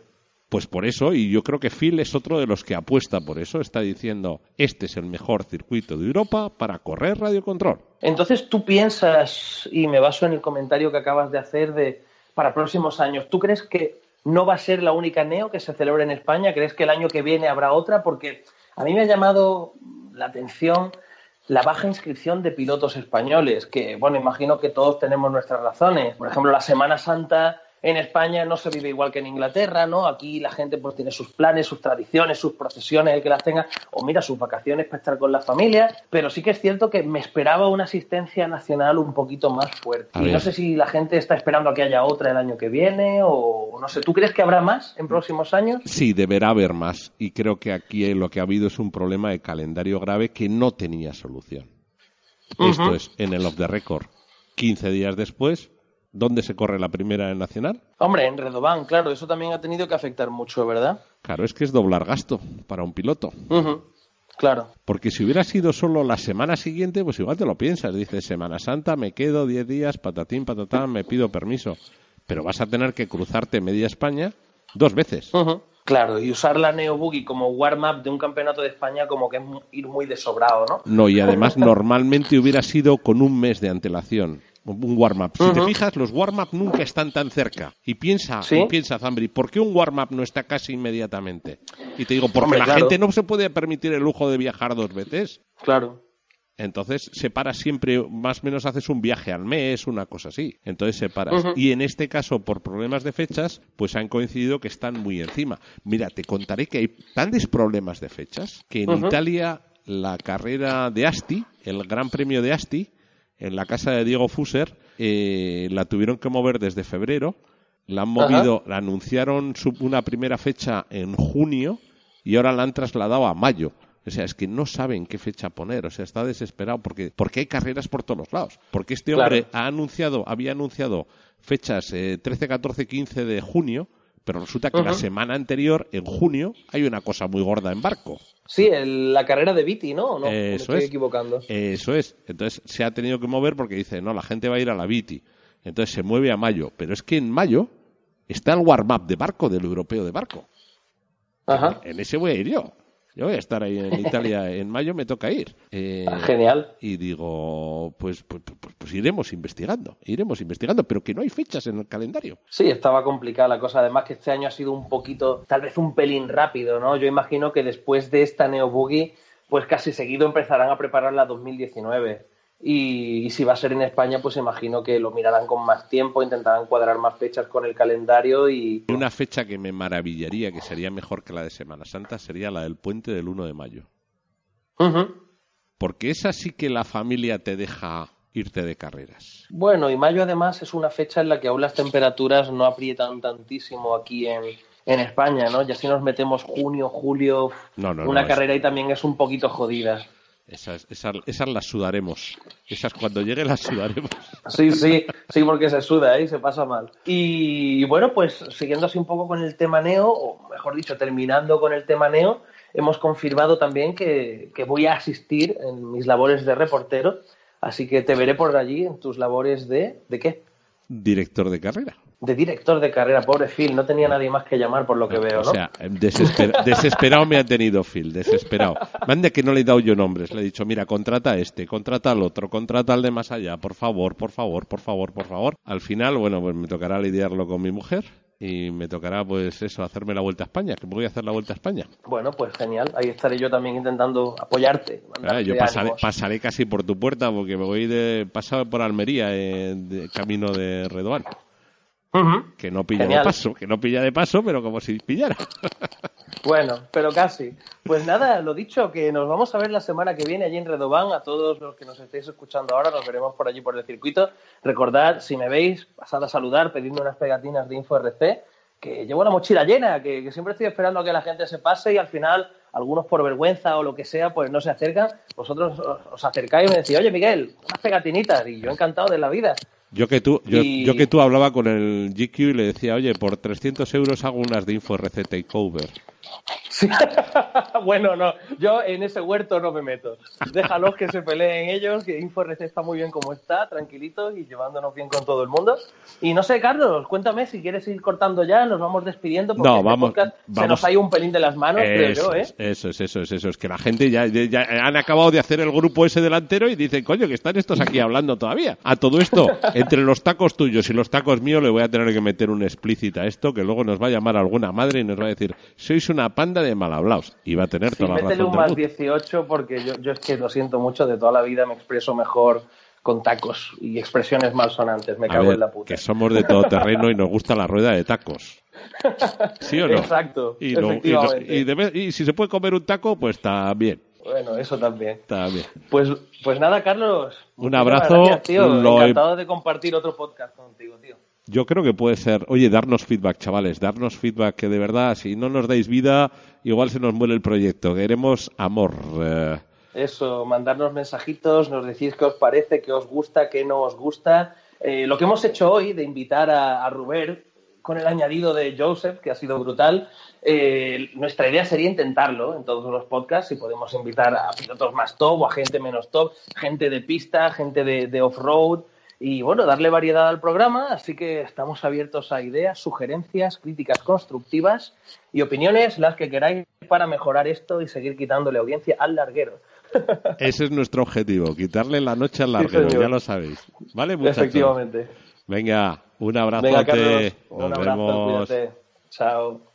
Pues por eso, y yo creo que Phil es otro de los que apuesta por eso, está diciendo, este es el mejor circuito de Europa para correr radiocontrol. Entonces tú piensas, y me baso en el comentario que acabas de hacer de para próximos años, ¿tú crees que no va a ser la única Neo que se celebre en España? ¿Crees que el año que viene habrá otra? Porque a mí me ha llamado la atención la baja inscripción de pilotos españoles, que, bueno, imagino que todos tenemos nuestras razones. Por ejemplo, la Semana Santa en España no se vive igual que en Inglaterra, ¿no? Aquí la gente pues tiene sus planes, sus tradiciones, sus procesiones, el que las tenga, o mira, sus vacaciones para estar con la familia, pero sí que es cierto que me esperaba una asistencia nacional un poquito más fuerte. Y no sé si la gente está esperando a que haya otra el año que viene, o no sé, ¿tú crees que habrá más en próximos años? Sí, deberá haber más, y creo que aquí lo que ha habido es un problema de calendario grave que no tenía solución. Esto es, en el off the record, 15 días después, ¿Dónde se corre la primera en Nacional? Hombre, en Redobán, claro, eso también ha tenido que afectar mucho, ¿verdad? Claro, es que es doblar gasto para un piloto. Claro. Porque si hubiera sido solo la semana siguiente, pues igual te lo piensas. Dices, Semana Santa, me quedo 10 días, patatín, patatán, me pido permiso. Pero vas a tener que cruzarte media España dos veces. Claro, y usar la Neo Boogie como warm-up de un campeonato de España como que es ir muy desobrado, ¿no? No, y además (laughs) normalmente hubiera sido con un mes de antelación un warm-up. Si te fijas, los warm-up nunca están tan cerca. Y piensa, piensa, Zambri, ¿por qué un warm-up no está casi inmediatamente? Y te digo, porque la gente no se puede permitir el lujo de viajar dos veces. Claro. Entonces separas siempre, más o menos haces un viaje al mes, una cosa así. Entonces separas. Y en este caso, por problemas de fechas, pues han coincidido que están muy encima. Mira, te contaré que hay tantos problemas de fechas que en Italia la carrera de Asti, el Gran Premio de Asti, en la casa de Diego Fuser, eh, la tuvieron que mover desde febrero, la han movido, la anunciaron una primera fecha en junio y ahora la han trasladado a mayo. O sea, es que no saben qué fecha poner, o sea, está desesperado porque, porque hay carreras por todos los lados. Porque este hombre ha anunciado, había anunciado fechas 13, 14, 15 de junio, pero resulta que la semana anterior, en junio, hay una cosa muy gorda en barco. Sí, la carrera de Viti, ¿no? no Eso estoy equivocando. Eso es. Entonces se ha tenido que mover porque dice, no, la gente va a ir a la Viti. Entonces se mueve a mayo. Pero es que en mayo está el warm-up de barco, del europeo de barco. Ajá. En ese voy a ir yo. Yo voy a estar ahí en Italia en mayo, me toca ir. Eh, Genial. Y digo, pues, pues, pues, pues, iremos investigando, iremos investigando, pero que no hay fechas en el calendario. Sí, estaba complicada la cosa. Además que este año ha sido un poquito, tal vez un pelín rápido, ¿no? Yo imagino que después de esta Neo Boogie, pues casi seguido empezarán a preparar la 2019. Y, si va a ser en España, pues imagino que lo mirarán con más tiempo, intentarán cuadrar más fechas con el calendario y... Una fecha que me maravillaría, que sería mejor que la de Semana Santa, sería la del puente del 1 de mayo. Porque esa sí que la familia te deja irte de carreras. Bueno, y mayo además es una fecha en la que aún las temperaturas no aprietan tantísimo aquí en, en España, ¿no? Ya si nos metemos junio, julio, una carrera y también es un poquito jodida. Esas, esas, las sudaremos. Esas cuando llegue las sudaremos. Sí, sí, sí, porque se suda ¿eh? y se pasa mal. Y bueno, pues siguiendo así un poco con el tema Neo, o mejor dicho, terminando con el tema Neo, hemos confirmado también que, que voy a asistir en mis labores de reportero. Así que te veré por allí en tus labores de. ¿De qué? Director de carrera de director de carrera, pobre Phil, no tenía nadie más que llamar por lo que veo, ¿no? O sea, (laughs) desesperado me ha tenido Phil, desesperado. Mande que no le he dado yo nombres, le he dicho, mira, contrata a este, contrata al otro, contrata al de más allá, por favor, por favor, por favor, por favor. Al final, bueno, pues me tocará lidiarlo con mi mujer y me tocará pues eso, hacerme la vuelta a España, que voy a hacer la vuelta a España. Bueno, pues genial, ahí estaré yo también intentando apoyarte. Ah, yo pasaré, casi por tu puerta porque me voy de pasar por Almería, eh, de camino de Redoán. Que no pilla de paso, que no pilla de paso, pero como si pillara. (laughs) Bueno, pero casi. Pues nada, lo dicho, que nos vamos a ver la semana que viene allí en Redobán. A todos los que nos estéis escuchando ahora, nos veremos por allí por el circuito. Recordad, si me veis, pasad a saludar, pedidme unas pegatinas de InfoRC, que llevo la mochila llena, que, siempre estoy esperando a que la gente se pase y al final, algunos por vergüenza o lo que sea, pues no se acercan. Vosotros os acercáis y me decís, oye Miguel, unas pegatinitas, y yo encantado de la vida. Yo que tú, yo, que tú hablaba con el GQ y le decía, oye, por 300 euros hago unas de InfoRC Takeover. Sí. (laughs) bueno, no, yo en ese huerto no me meto. Déjalos que se peleen ellos, que InfoRC está muy bien como está, tranquilitos y llevándonos bien con todo el mundo. Y no sé, Carlos, cuéntame si quieres ir cortando ya, nos vamos despidiendo porque No, este vamos- podcast se nos ha ido un pelín de las manos, creo Eso yo, ¿eh? es, eso es, eso es, eso es, que la gente ya, ya han acabado de hacer el grupo ese delantero y dicen, coño, que están estos aquí hablando todavía. A todo esto, (laughs) entre los tacos tuyos y los tacos míos le voy a tener que meter un explícito a esto, que luego nos va a llamar alguna madre y nos va a decir, sois una panda de mal hablados. Y va a tener Sí, toda la métele razón un del más mundo. 18 porque yo, yo es que lo siento mucho, de toda la vida me expreso mejor con tacos y expresiones malsonantes, me A cago ver, en la puta. que somos de todo terreno y nos gusta la rueda de tacos. (laughs) ¿Sí o no? Exacto, Y, no- y no- y de vez- y si se puede comer un taco, pues también. Bueno, eso también. También. Pues, pues nada, Carlos. Un abrazo, gracias, tío. lo he- Encantado de compartir otro podcast contigo, tío. Yo creo que puede ser, oye, darnos feedback, chavales, darnos feedback que de verdad, si no nos dais vida, igual se nos muere el proyecto. Queremos amor. eh, Eso, mandarnos mensajitos, nos decís qué os parece, qué os gusta, qué no os gusta. Eh, lo que hemos hecho hoy de invitar a, a Ruber con el añadido de Joseph, que ha sido brutal, eh, nuestra idea sería intentarlo en todos los podcasts y podemos invitar a pilotos más top o a gente menos top, gente de pista, gente de off-road y bueno, darle variedad al programa, así que estamos abiertos a ideas, sugerencias, críticas constructivas y opiniones, las que queráis para mejorar esto y seguir quitándole audiencia al larguero. (laughs) Ese es nuestro objetivo, quitarle la noche al larguero, ya lo sabéis. ¿Vale, muchachos? Efectivamente. Venga, un abrazote. Venga, Carlos, Nos un abrazo, vemos. cuídate. Chao.